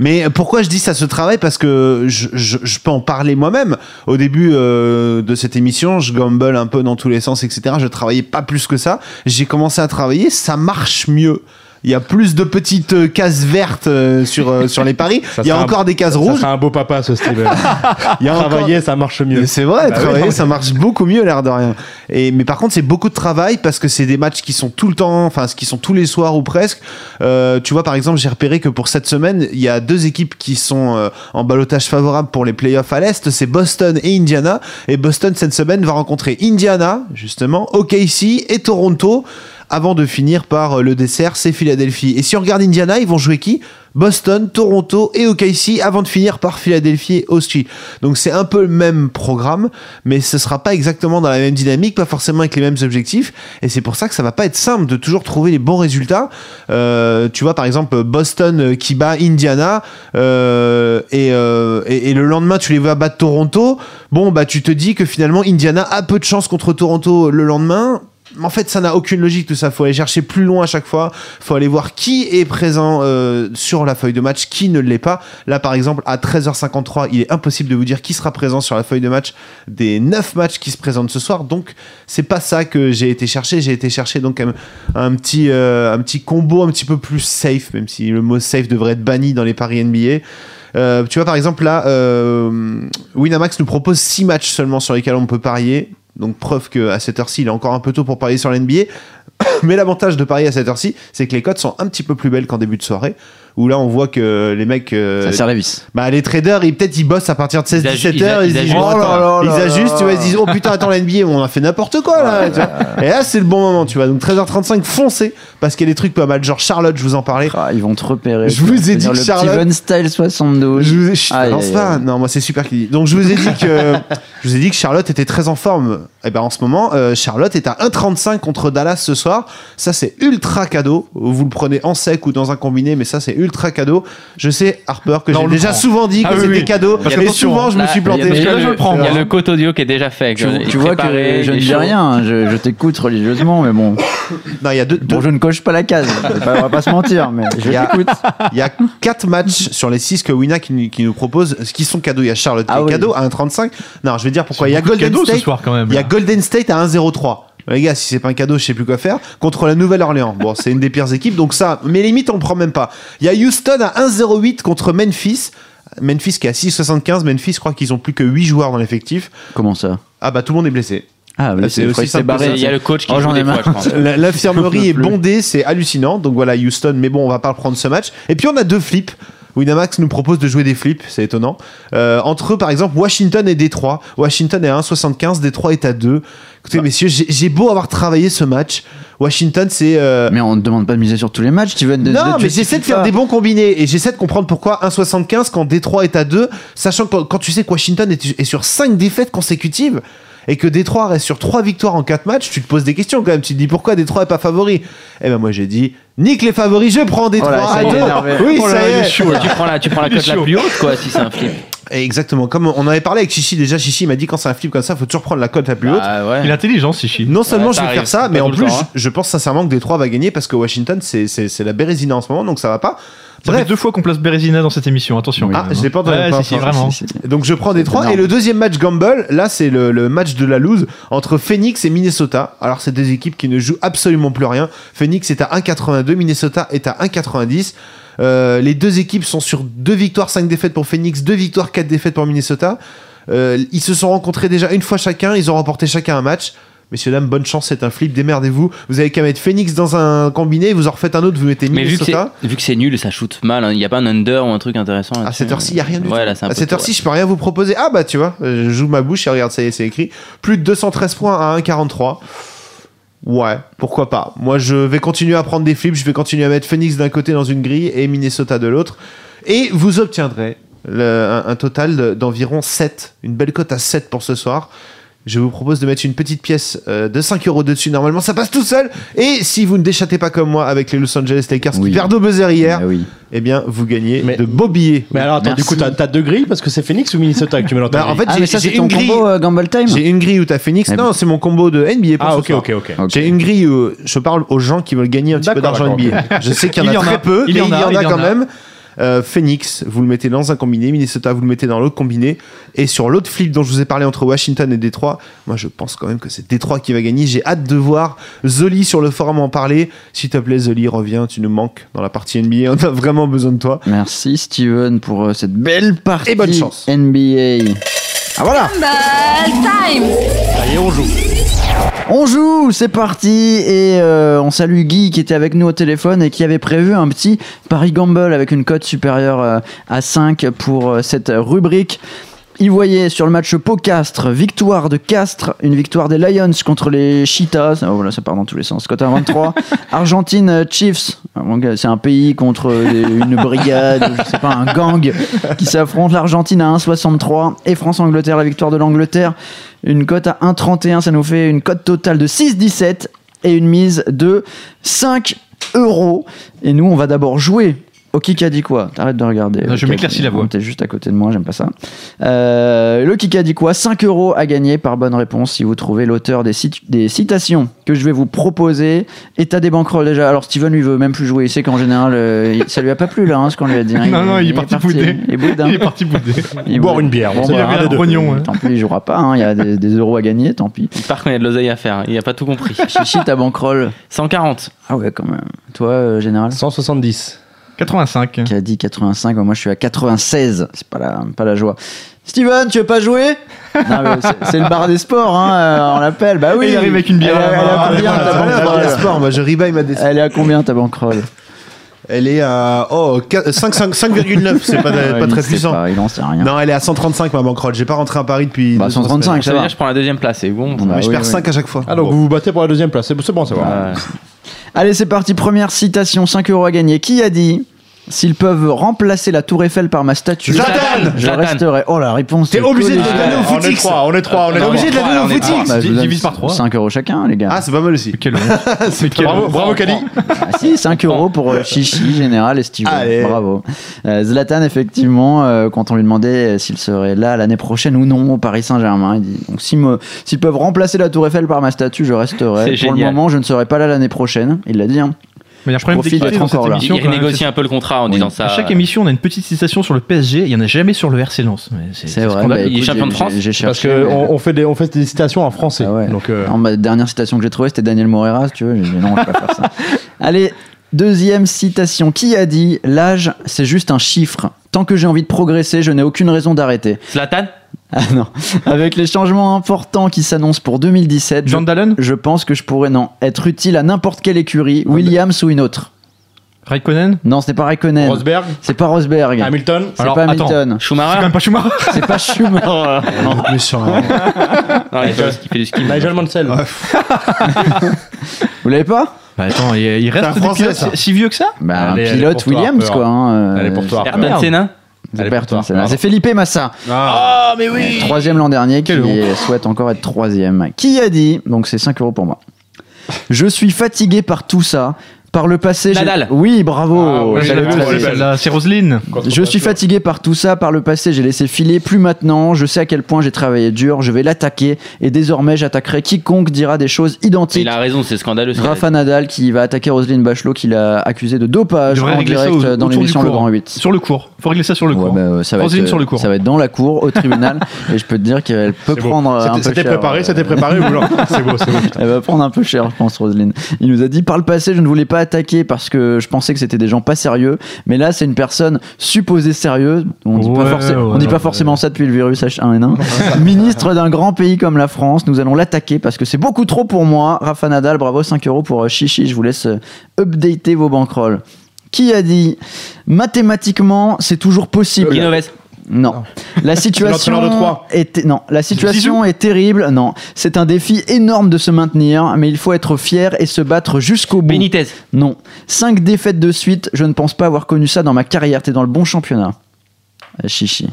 Mais pourquoi je dis ça se travaille Parce que je, je- je peux en parler moi-même. Au début euh, de cette émission, je gamble un peu dans tous les sens, etc. Je travaillais pas plus que ça. J'ai commencé à travailler, ça marche mieux. Il y a plus de petites euh, cases vertes euh, sur, euh, sur les paris. Ça Il y a un- encore des cases Ça rouges. sera un beau papa ce Steven. Il y a encore- Travailler, ça marche mieux. C'est vrai, Bah travailler, ça marche beaucoup mieux, l'air de rien. Et, mais par contre, c'est beaucoup de travail parce que c'est des matchs qui sont tout le temps, enfin, qui sont tous les soirs ou presque. Euh, tu vois, par exemple, j'ai repéré que pour cette semaine, il y a deux équipes qui sont euh, en balotage favorable pour les playoffs à l'Est. C'est Boston et Indiana. Et Boston, cette semaine, va rencontrer Indiana, justement, OKC et Toronto. Avant de finir par euh, le dessert, c'est Philadelphie. Et si on regarde Indiana, ils vont jouer qui? Boston, Toronto et OKC avant de finir par Philadelphie et Austin. Donc c'est un peu le même programme, mais ce sera pas exactement dans la même dynamique, pas forcément avec les mêmes objectifs. Et c'est pour ça que ça va pas être simple de toujours trouver les bons résultats. Euh, tu vois par exemple Boston euh, qui bat Indiana euh, et, euh, et, et le lendemain tu les vois battre Toronto. Bon bah tu te dis que finalement Indiana a peu de chance contre Toronto le lendemain. En fait, ça n'a aucune logique tout ça. Faut aller chercher plus loin à chaque fois. Faut aller voir qui est présent euh, sur la feuille de match, qui ne l'est pas. Là, par exemple, à 13h53, il est impossible de vous dire qui sera présent sur la feuille de match des 9 matchs qui se présentent ce soir. Donc, c'est pas ça que j'ai été chercher. J'ai été chercher donc un, un petit euh, un petit combo un petit peu plus safe, même si le mot safe devrait être banni dans les paris NBA. Euh, tu vois, par exemple, là, euh, Winamax nous propose 6 matchs seulement sur lesquels on peut parier. Donc, preuve qu'à cette heure-ci, il est encore un peu tôt pour parier sur l'NBA. Mais l'avantage de parier à cette heure-ci, c'est que les cotes sont un petit peu plus belles qu'en début de soirée. Où là, on voit que les mecs. euh, Ça sert la vis. bah, les traders, ils, peut-être ils bossent à partir de Ils 16-17 aj- heures. ils Ils, disent, ils oh là là, ils ajustent, tu vois, ils se disent, oh putain, attends, la NBA, on a fait n'importe quoi là. tu vois. Et là, c'est le bon moment, tu vois. Donc 13h35, foncez. Parce qu'il y a des trucs pas mal, genre Charlotte, je vous en parlais. Ah, ils vont te repérer. Je vous ai dit que le Charlotte- Steven Style 72. Je vous ai, balance aïe, pas. Non, moi c'est super qui dit. Donc je vous ai dit que je vous ai dit que Charlotte était très en forme. Et ben en ce moment, euh, Charlotte est à 1,35 contre Dallas ce soir. Ça c'est ultra cadeau. Vous le prenez en sec ou dans un combiné, mais ça c'est ultra cadeau. Je sais, Harper, que j'ai déjà prend. souvent dit que Ah oui, c'était oui. cadeau. Parce que attention, souvent, je me suis planté. déjà, je le prends, Il y a moi. le code audio qui est déjà fait. Tu, vois que je ne dis rien, hein, je, je t'écoute religieusement, mais bon, Non, il y a deux, deux- bon, je ne coche pas la case. On va pas- on va pas se mentir, mais je Il y a- t'écoute. Il y a 4 matchs sur les 6 que Wina qui, nous- qui nous propose, ce qui sont cadeaux. Il y a Charlotte qui Ah est oui. cadeau à 1,35. Non, je vais dire pourquoi. Il y a Golden State. soir quand même. Il y a. Golden State à 1,03. Les gars, si c'est pas un cadeau, je sais plus quoi faire. Contre la Nouvelle-Orléans. Bon, c'est une des pires équipes, donc ça, mais limite, on le prend même pas. Il y a Houston à 1,08 contre Memphis. Memphis qui est à 6,75. Memphis, je crois qu'ils ont plus que 8 joueurs dans l'effectif. Comment ça? Ah bah tout le monde est blessé. Ah, oui, Ah, c'est aussi simple que barré. ça. Il y a le coach qui Oh, joue des fois, marre. je pense. La- L'infirmerie est bondée, c'est hallucinant. Donc voilà, Houston, mais bon, on va pas le prendre ce match. Et puis on a deux flips. Winamax nous propose de jouer des flips, c'est étonnant. Euh, entre eux, par exemple, Washington et Détroit. Washington est à 1,75, Détroit est à 2. Écoutez, messieurs, j'ai beau avoir travaillé ce match. Washington, c'est. euh, Mais on ne demande pas de miser sur tous les matchs, Steven. de- non, de- mais tu- j'essaie de tu- faire des bons combinés et j'essaie de comprendre pourquoi 1,75 quand Détroit est à 2, sachant que quand, quand tu sais que Washington est, est sur 5 défaites consécutives et que Détroit reste sur 3 victoires en 4 matchs, tu te poses des questions quand même. Tu te dis pourquoi Détroit est pas favori? Eh ben moi j'ai dit, nique les favoris, je prends Détroit Oh là, ça à y est, 2. énervé. Oui, Oh là ça là, y il est est. chaud, là. Tu prends la, tu prends la cote la plus haute, quoi, si c'est un flip. Et Exactement, comme on avait parlé avec Chichi déjà, Chichi m'a dit quand c'est un flip comme ça, faut toujours prendre la cote la plus haute. Ah ouais. Il est intelligent, Sichi. Non seulement Ouais, je vais arrive, faire ça, mais en plus, temps, hein. je, pense sincèrement que Détroit va gagner parce que Washington, c'est- c'est c'est la Bérésina en ce moment, donc ça va pas. Ça fait deux fois qu'on place Bérésina dans cette émission, attention. Oui. Ah, je l'ai pas entendu. Ouais, si, si, encore. vraiment. Si, si. Donc je prends Détroit. énorme. Et le deuxième match Gamble, là c'est le, le match de la lose entre Phoenix et Minnesota. Alors c'est des équipes qui ne jouent absolument plus rien. Phoenix est à 1,82, Minnesota est à 1,90. Euh, les deux équipes sont sur deux victoires, 5 défaites pour Phoenix, deux victoires, 4 défaites pour Minnesota. Euh, ils se sont rencontrés déjà une fois chacun, ils ont remporté chacun un match. Messieurs, dames, bonne chance, c'est un flip, démerdez-vous. Vous avez qu'à mettre Phoenix dans un combiné, vous en refaites un autre, vous mettez Mais vu que c'est Minnesota. vu que c'est nul, ça shoot mal. hein. Il n'y a pas un under ou un truc intéressant. À cette heure-ci, il n'y a rien du Ouais, tout. là, à cette heure-ci, je peux rien vous proposer. Ah bah tu vois, euh, je joue ma bouche et regarde, ça y est, c'est écrit. Plus de 213 points à 1,43. Ouais, pourquoi pas. Moi, je vais continuer à prendre des flips, je vais continuer à mettre Phoenix d'un côté dans une grille et Minnesota de l'autre. Et vous obtiendrez un, un total de- d'environ 7, une belle cote à 7 pour ce soir. Je vous propose de mettre une petite pièce euh, de 5 euros dessus. Normalement, ça passe tout seul. Et si vous ne déchattez pas comme moi avec les Los Angeles Lakers Oui. qui perdent au buzzer hier, Ah oui. eh bien, vous gagnez Mais- de beaux billets. Mais alors, attends, du coup, t'as t'as deux grilles parce que c'est Phoenix ou Minnesota que tu mets dans ta Bah, en fait, Ah, j'ai une grille. combo euh, Gamble Time J'ai une grille où t'as Phoenix. Eh Non, c'est mon combo de NBA pour Ah, ce ok, soir. ok, ok. J'ai une grille où je parle aux gens qui veulent gagner un petit peu d'argent NBA. Je sais qu'il y en a y en très peu, Il mais y en a, il y en a quand même. Euh, Phoenix, vous le mettez dans un combiné. Minnesota, vous le mettez dans l'autre combiné. Et sur l'autre flip dont je vous ai parlé entre Washington et Détroit, moi je pense quand même que c'est Détroit qui va gagner. J'ai hâte de voir Zoli sur le forum en parler. S'il te plaît, Zoli, reviens, tu nous manques dans la partie NBA. On a vraiment besoin de toi. Merci Steven pour euh, cette belle partie Et bonne chance. NBA. Ah voilà Time Allez, on joue. On joue, c'est parti et euh, on salue Guy qui était avec nous au téléphone et qui avait prévu un petit Paris Gamble avec une cote supérieure euh, à 5 pour euh, cette rubrique. Il voyait sur le match Pau Castres, victoire de Castres, une victoire des Lions contre les Cheetahs. Oh, ça part dans tous les sens. Cote à 23. Argentine euh, Chiefs. Ah, C'est un pays contre une brigade, je sais pas, un gang qui s'affronte. L'Argentine à 1,63 et France-Angleterre, la victoire de l'Angleterre. Une cote à 1,31, ça nous fait une cote totale de 6,17 et une mise de 5 euros. Et nous, on va d'abord jouer au qui a dit quoi T'arrêtes de regarder. Non, je Ok, m'éclaircis la voix. T'es juste à côté de moi, j'aime pas ça. Euh, le qui a dit quoi 5 euros à gagner par bonne réponse si vous trouvez l'auteur des, cit- des citations que je vais vous proposer. État des banquerolles déjà. Alors Steven lui veut même plus jouer. Il sait qu'en général, euh, il- ça lui a pas plu là, hein, ce qu'on lui a dit. hein. Non, non, il est parti bouder. Il boude, hein. Il est parti bouder. Il Boire une bière, Bon, bah, il avait un rognon. hein. Tant pis, il jouera pas. hein. Il y a des, des euros à gagner, tant pis. Il part qu'on a de l'oseille à faire. Il a pas tout compris. Chichi, ta banquerolle. 140. Ah ouais, quand même. Toi, euh, général? 170. 85. qui a dit 85, moi je suis à 96, c'est pas la, pas la joie. Steven, tu veux pas jouer? Non, c'est- C'est le bar des sports, hein, euh, on l'appelle. Bah oui. Il arrive avec une bière Elle, à la est- elle à combien ta banquerolle? Moi je ma décision. Elle est à combien ta banquerolle? Elle est à oh, 4 5 5 5,9, c'est pas, Ouais, pas très puissant. pas, il en sait rien. Non, elle est à 135 ma bankroll. J'ai pas rentré à Paris depuis Bah, deux, trois 135, semaines. Ça veut dire je prends la deuxième place. C'est bon. Bah Mais je oui, perds oui. 5 à chaque fois. Ah, donc vous vous battez pour la deuxième place. C'est c'est bon savoir. Ouais. Allez, c'est parti. Première citation, 5 euros à gagner. Qui a dit S'ils peuvent remplacer la Tour Eiffel par ma statue, Zlatan je Zlatan. resterai. Oh la réponse. T'es est obligé de la donner au on est footix. trois, on est trois, on est obligé de la donner au footix. Bah, Divise par trois. 5 euros chacun, les gars. Ah, c'est pas mal aussi. Bravo, bravo Kali. Ah si, 5 euros pour euh, Chichi, Général et Steve. Bravo. Euh, Zlatan, effectivement, euh, quand on lui demandait s'il serait là l'année prochaine ou non au Paris Saint-Germain, il dit donc s'ils peuvent remplacer la Tour Eiffel par ma statue, je resterai. C'est Pour le génial. moment, je ne serai pas là l'année prochaine. Il l'a dit. hein. Mais il y a un problème d'équité dans cette émission. Il renégocie un peu le contrat en Oui. disant ça. À chaque émission, on a une petite citation sur le PSG. Il y en a jamais sur le RC Lens. C'est vrai. bah, Il est champion de France Parce cherché. que mais- on, on fait des, on fait des citations en français. Ah ouais. Donc, euh, Non, ma dernière citation que j'ai trouvée, c'était Daniel Morera, si tu veux. J'ai dit non, je vais pas faire ça. Allez, deuxième citation. Qui a dit L'âge, c'est juste un chiffre? Tant que j'ai envie de progresser, je n'ai aucune raison d'arrêter. Zlatan Ah non. Avec les changements importants qui s'annoncent pour 2017, je, John Dallon je pense que je pourrais, non, être utile à n'importe quelle écurie, Williams ou une autre. Raikkonen Non, ce n'est pas Raikkonen. Rosberg, C'est pas Rosberg. Hamilton. C'est Alors, pas attends. Hamilton. C'est quand Schumacher même pas Schumacher. C'est pas Schumacher. Non, il fait- il fait du ski. Nigel Mansell. Vous l'avez pas? Bah attends, il, il reste un des Français, pilotes ça. si vieux que ça bah, Allez, Un pilote pour toi, Williams, quoi. hein, Allez, euh, pour toi. Ayrton merde. Senna C'est Allez, pas pour toi. Ayrton Senna, Pardon. C'est Felipe Massa. Ah. mais oui Troisième l'an dernier, qui honte. souhaite encore être troisième. Qui a dit, donc c'est 5 euros pour moi, je suis fatigué par tout ça. Par le passé, j'ai- Nadal. Oui, bravo. Ah, J'avais elle est belle. Celle-là, C'est Roselyne. Je suis fatigué par tout ça. Par le passé, j'ai laissé filer. Plus maintenant, je sais à quel point j'ai travaillé dur. Je vais l'attaquer. Et désormais, j'attaquerai quiconque dira des choses identiques. Il a raison, c'est scandaleux. ce qu'il a Rafa Nadal qui va attaquer Roselyne Bachelot qui l'a accusé de dopage devrait en régler ça direct au- dans autour du l'émission Le cours. Grand 8. Sur le cours. Faut régler ça sur le Ouais, cours. bah, euh, ça, va Roselyne être, sur le cours. ça va être dans la cour, au tribunal. et je peux te dire qu'elle peut C'est beau. prendre euh, un C'était peu c'était cher. préparé, c'était préparé. ou non C'est beau, c'est beau. putain. Elle va prendre un peu cher, je pense, Roselyne. Il nous a dit par le passé, je ne voulais pas attaquer parce que je pensais que c'était des gens pas sérieux. Mais là, c'est une personne supposée sérieuse. On dit pas, Ouais, forcé- on ouais, dit pas ouais. forcément ça depuis le virus H1N1. Ministre d'un grand pays comme la France, nous allons l'attaquer parce que c'est beaucoup trop pour moi. Rafa Nadal, bravo, 5 euros pour euh, Chichi. Je vous laisse euh, updater vos bankrolls. Qui a dit mathématiquement c'est toujours possible? Guinoves. Non. La situation de est non, la situation est terrible. Non, c'est un défi énorme de se maintenir, mais il faut être fier et se battre jusqu'au bout. Benitez. Non. Cinq défaites de suite, je ne pense pas avoir connu ça dans ma carrière. T'es dans le bon championnat. Ah, Chichi.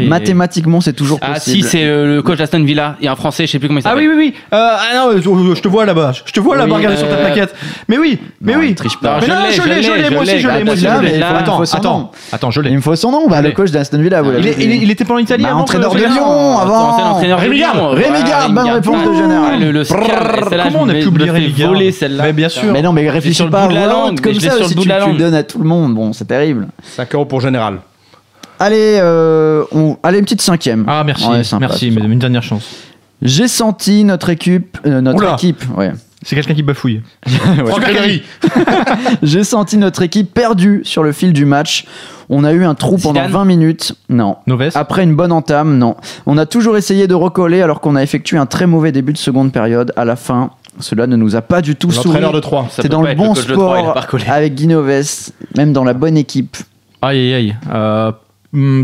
Mathématiquement, c'est toujours Ah possible. si, c'est euh, le coach d'Aston Villa. Et en français, je sais plus comment il Ah s'appelle. oui, oui, oui. Euh, ah non, je, je te vois là-bas. Je te vois là-bas, Oui, regarder sur ta euh, plaquette. Mais oui, mais Non, oui. il triche pas. Mais Je non, l'ai, je l'ai, je l'ai, l'ai, moi aussi, je l'ai, moi aussi, Bah, il il Attends, attends, attends, je Il l'ai. me faut son nom. Bah, le coach d'Aston Villa, vous Il, il il était pas en Italie Bah, avant entraîneur de Lyon avant. Rémi. Garde. Rémi Voilà, Garde, bonne réponse de Général. Celle-là, Comment on a pu oublier Rémi Garde. Mais bien sûr. Mais non, mais réfléchis sur le pas comme ça. Si tu, le donnes à tout le monde, bon, c'est terrible. 5 euros pour Général. Allez, euh, on... allez, une petite cinquième. Ah, merci, Ouais, sympa, merci, mais une dernière chance. J'ai senti notre équipe, euh, notre Oula. équipe, ouais. C'est quelqu'un qui bafouille. Franck Ribéry. J'ai senti notre équipe perdue sur le fil du match. On a eu un trou pendant Zidane 20 minutes. Non. Noves Après une bonne entame, non. On a toujours essayé de recoller alors qu'on a effectué un très mauvais début de seconde période. À la fin, cela ne nous a pas du tout souri. L'entraîneur de Troyes. Ça T'es peut dans le bon sport pas recollé. avec Guinoves, même dans la bonne équipe. Aïe, aïe, aïe. Euh, hum,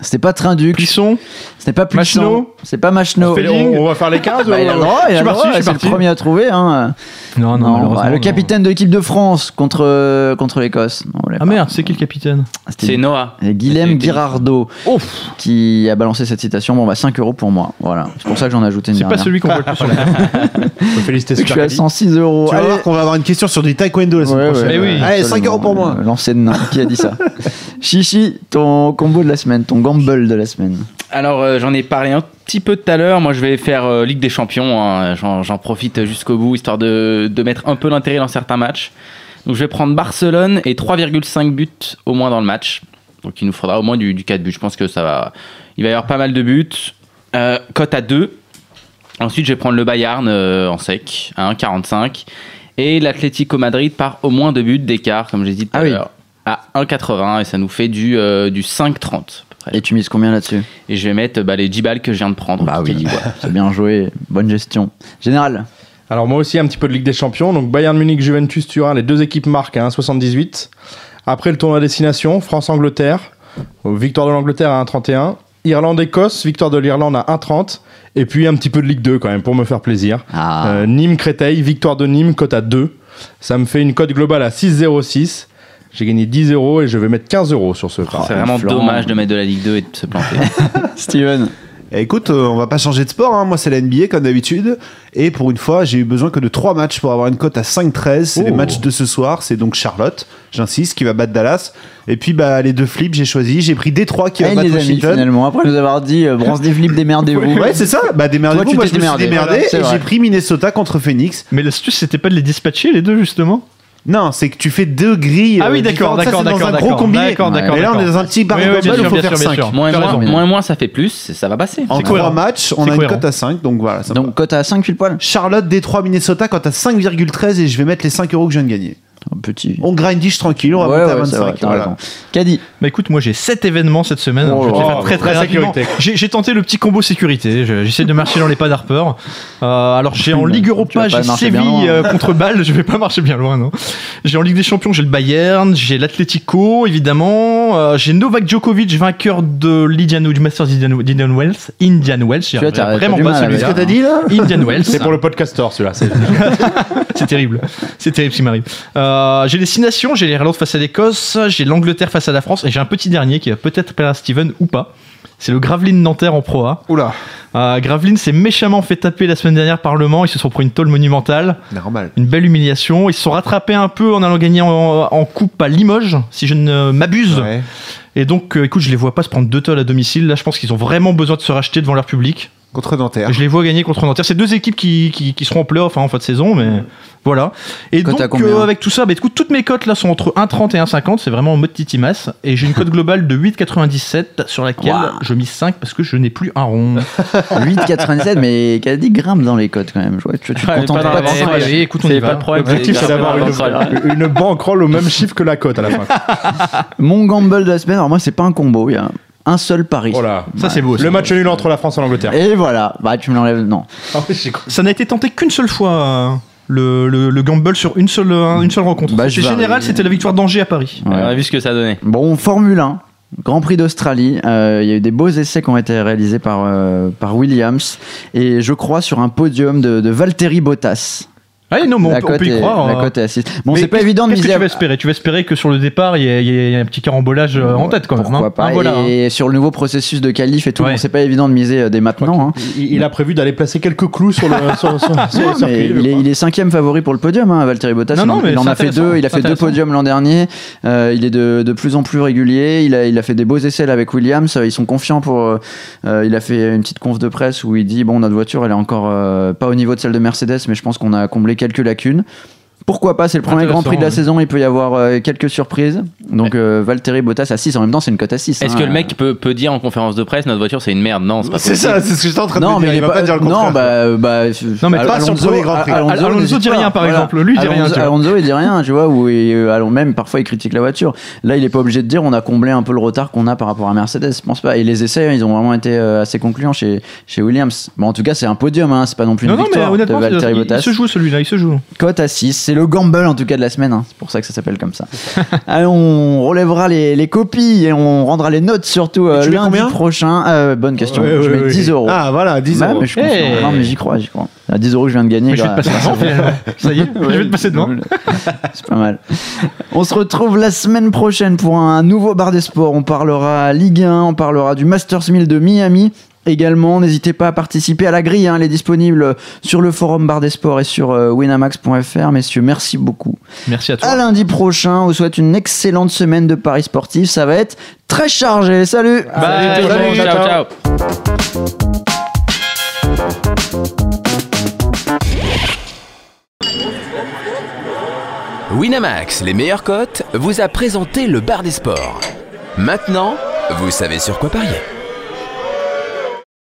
C'était pas Trinduc, Plisson c'était pas Puissant, Machno c'est pas Machno. On, fait- on- on va faire les 15 Bah, il a le ou- droit, il Je a suis le parti, droit, je suis c'est le premier à trouver. Hein. Non, non, Non, bah, le non. capitaine de l'équipe de France contre, euh, contre l'Écosse. Non, Ah pas. merde, c'est qui le capitaine? C'était C'est Noah. Et Guilhem C'était- Girardot qui a balancé cette citation. Bon, bah 5 euros pour moi. Voilà. C'est pour ça que j'en ai ajouté une C'est pas celui qu'on voit le plus féliciter Je suis à Caddy. 106 euros. Tu vas voir qu'on va avoir une question sur du taekwondo la semaine Ouais, prochaine. oui. Allez, 5 absolument. euros pour moi. Euh, nain. Qui a dit ça Chichi, ton combo de la semaine, ton gamble de la semaine. Alors euh, j'en ai parlé un petit peu tout à l'heure. Moi je vais faire euh, Ligue des Champions. hein. J'en, j'en profite jusqu'au bout histoire de, de mettre un peu l'intérêt dans certains matchs. Donc je vais prendre Barcelone et 3,5 buts au moins dans le match. Donc il nous faudra au moins du, du 4 buts. Je pense que ça va. Il va y avoir pas mal de buts. Euh, cote à 2. Ensuite je vais prendre le Bayern euh, en sec à 1,45 et l'Atlético Madrid par au moins 2 buts d'écart comme j'ai dit tout Ah à oui. l'heure à 1,80 et ça nous fait du, euh, du 5,30 à peu près. Et tu mises combien là-dessus Et je vais mettre bah, les 10 balles que je viens de prendre. Bah oui, c'est bien joué. Bonne gestion. Général. Alors moi aussi un petit peu de Ligue des Champions. Donc Bayern Munich, Juventus, Turin, les deux équipes marquent à 1,78. Après le tournoi à destination, France-Angleterre, euh, victoire de l'Angleterre à 1,31. Irlande-Écosse, victoire de l'Irlande à 1,30. Et puis un petit peu de Ligue 2 quand même pour me faire plaisir. Ah. Euh, Nîmes-Créteil, victoire de Nîmes, cote à 2. Ça me fait une cote globale à 6,06. J'ai gagné 10 euros et je vais mettre 15 euros sur ce pari. C'est vraiment dommage de mettre de la Ligue 2 et de se planter. Steven. Eh, Écoute, euh, on va pas changer de sport, hein. moi c'est la NBA comme d'habitude. Et pour une fois, j'ai eu besoin que de 3 matchs pour avoir une cote à 5-13. C'est les Oh. matchs de ce soir. C'est donc Charlotte, j'insiste, qui va battre Dallas. Et puis bah, les deux flips, j'ai choisi. J'ai pris Détroit qui va Et battre les amis, Washington. finalement, après nous avoir dit euh, bronze des flips, démerdez-vous. Ouais, c'est ça. Bah, démerdez-vous. Moi, je me suis démerdé, voilà, et j'ai pris Minnesota contre Phoenix. Mais l'astuce, c'était pas de les dispatcher les deux justement? Non, c'est que tu fais deux grilles. Ah oui, euh, d'accord, d'accord, c'est dans d'accord, un gros d'accord, combiné. d'accord, d'accord, Et là, on est dans un petit global où il faut bien faire sûr, bien 5. sûr. moins, as moins, raison. moins, moins, ça fait plus, ça va passer. En trois matchs, on a une cote à 5, donc voilà. Donc cote à 5 pile poil. Charlotte, Détroit, Minnesota, quand à 5,13 et je vais mettre les 5 euros que je viens de gagner. Un petit. On grindish tranquille, on va Ouais, monter à ouais, c'est 25. vrai, t'as voilà. Caddy. Bah écoute, moi j'ai 7 événements cette semaine. Oh je vais les faire très très rapidement. sécurité. J'ai j'ai tenté le petit combo sécurité. Je- J'essaie de marcher dans les pas d'Harper. Euh, alors j'ai en Ligue Europa, j'ai Séville loin. euh, contre Bâle. Je vais pas marcher bien loin, non. J'ai en Ligue des Champions, j'ai le Bayern, j'ai l'Atlético évidemment. Euh, j'ai Novak Djokovic, vainqueur de l'Indian du Masters d'Indian Indian Wells. Indian Wells, t'as- vraiment t'as pas mal avec celui-là. ça. dit là Indian Wells. C'est pour le podcaster celui-là. c'est- C'est terrible. C'est terrible ce qui m'arrive. Euh, j'ai les six nations, j'ai l'Irlande face à l'Écosse, j'ai l'Angleterre face à la France et j'ai un petit dernier qui va peut-être plaire à Steven ou pas. C'est le Gravelines Nanterre en Pro A. Oula, Euh, Gravelines s'est méchamment fait taper la semaine dernière par Le Mans. Ils se sont pris une tôle monumentale, normal. une belle humiliation. Ils se sont rattrapés un peu en allant gagner en, en coupe à Limoges, si je ne m'abuse. Ouais. Et donc, euh, écoute, je les vois pas se prendre deux tôles à domicile. Là, je pense qu'ils ont vraiment besoin de se racheter devant leur public. Contre Nanterre. Je les vois gagner contre Nanterre. C'est deux équipes qui, qui, qui seront en playoff hein, en fin de saison, mais voilà. Et donc, euh, avec tout ça, bah, écoute, toutes mes cotes là sont entre 1,30 et 1,50. C'est vraiment en mode titimas. Et j'ai une cote globale de 8,97 sur laquelle je mise 5 parce que je n'ai plus un rond. 8,97, mais Caddy grimpe dans les cotes quand même. Je vois, tu, tu te Ouais, contentes pas pas, de ça. Allez, écoute, on C'est y pas va. problème. L'objectif, c'est d'avoir une, une bankroll au même chiffre que la cote à la fin. Mon gamble de la semaine, alors moi, c'est pas un combo, il y a un seul pari. Voilà. Ça, c'est beau. Le match nul entre la France et l'Angleterre. Et voilà, bah tu me l'enlèves, non. Ah. Ça n'a été tenté qu'une seule fois. euh, Le, le, le gamble sur une seule, euh, une seule rencontre. Bah, je c'est varie. général, c'était la victoire d'Angers à Paris. Ouais. On a vu ce que ça donnait. Bon, Formule 1, Grand Prix d'Australie. euh, Il y a eu des beaux essais qui ont été réalisés par, euh, par Williams. Et je crois sur un podium de, de Valtteri Bottas. Ah non, mais on, on peut y est, croire. la cote est à 6. Bon, Mais c'est pas évident de que miser tu vas espérer? Tu vas espérer que sur le départ, il y ait, il y ait un petit carambolage euh, en tête quand même. Pourquoi hein. pas. Ah, voilà. Et sur le nouveau processus de qualif et tout, Ouais. bon, c'est pas évident de miser euh, dès maintenant. hein. Il, il a prévu d'aller placer quelques clous sur le, sur, sur- sur le Non, circuit. mais je il, est, crois. il est cinquième favori pour le podium, hein, Valtteri Bottas. Non, il en, non, mais il en c'est a fait deux. Il a fait deux podiums l'an dernier. Euh, il est de, de plus en plus régulier. Il a, il a fait des beaux essais là, avec Williams. Ils sont confiants pour. euh, il a fait une petite conf de presse où il dit bon, notre voiture, elle est encore euh, pas au niveau de celle de Mercedes, mais je pense qu'on a comblé quelques lacunes. Pourquoi pas C'est le premier Grand Prix de la ouais. saison. Il peut y avoir euh, quelques surprises. Donc euh, Valtteri Bottas à 6. En même temps, c'est une cote à 6. Est-ce hein. que le mec peut, peut dire en conférence de presse notre voiture c'est une merde? Non, c'est pas C'est ça, c'est ce que j'étais en train de non, me mais dire. Il va pas dire le non, contraire. bah, euh, bah, Non, mais pas sur le premier Grand Prix. Alonso, Alonso dit pas. rien, par exemple. Lui, il dit rien, Alonso, tu vois. Alonso, il dit rien, tu vois, ou euh, alors même parfois il critique la voiture. Là, il est pas obligé de dire on a comblé un peu le retard qu'on a par rapport à Mercedes. Je pense pas. Et les essais, ils ont vraiment été euh, assez concluants chez, chez Williams. Bon, en tout cas, c'est un podium, hein, c'est pas non plus une Non, non, mais victoire honnêtement, de Valtteri il, il Bottas. se joue celui-là, il se joue. Cote à 6, c'est le gamble en tout cas de la semaine. hein. C'est pour ça que ça s'appelle comme ça. Allez, on relèvera les, les copies et on rendra les notes surtout euh, lundi prochain. Euh, bonne question. Ouais, je ouais, mets ouais. 10 euros. Ah, voilà, 10 Bah, euros. mais je. Hey. Non, mais j'y crois, j'y crois. À 10 euros que je viens de gagner. Mais je vais te passer devant, finalement. Ça y est, je vais te passer devant. C'est pas mal. On se retrouve la semaine prochaine pour un nouveau bar des sports. On parlera Ligue 1, on parlera du Masters 1000 de Miami. Également, n'hésitez pas à participer à la grille. hein. Elle est disponible sur le forum Bar des Sports et sur euh, winamax.fr. Messieurs, merci beaucoup. Merci à toi. À lundi prochain. On vous souhaite une excellente semaine de paris sportifs. Ça va être très chargé. Salut. Bye, tout le monde. ciao, ciao. Winamax, les meilleures cotes, vous a présenté le bar des sports. Maintenant, vous savez sur quoi parier.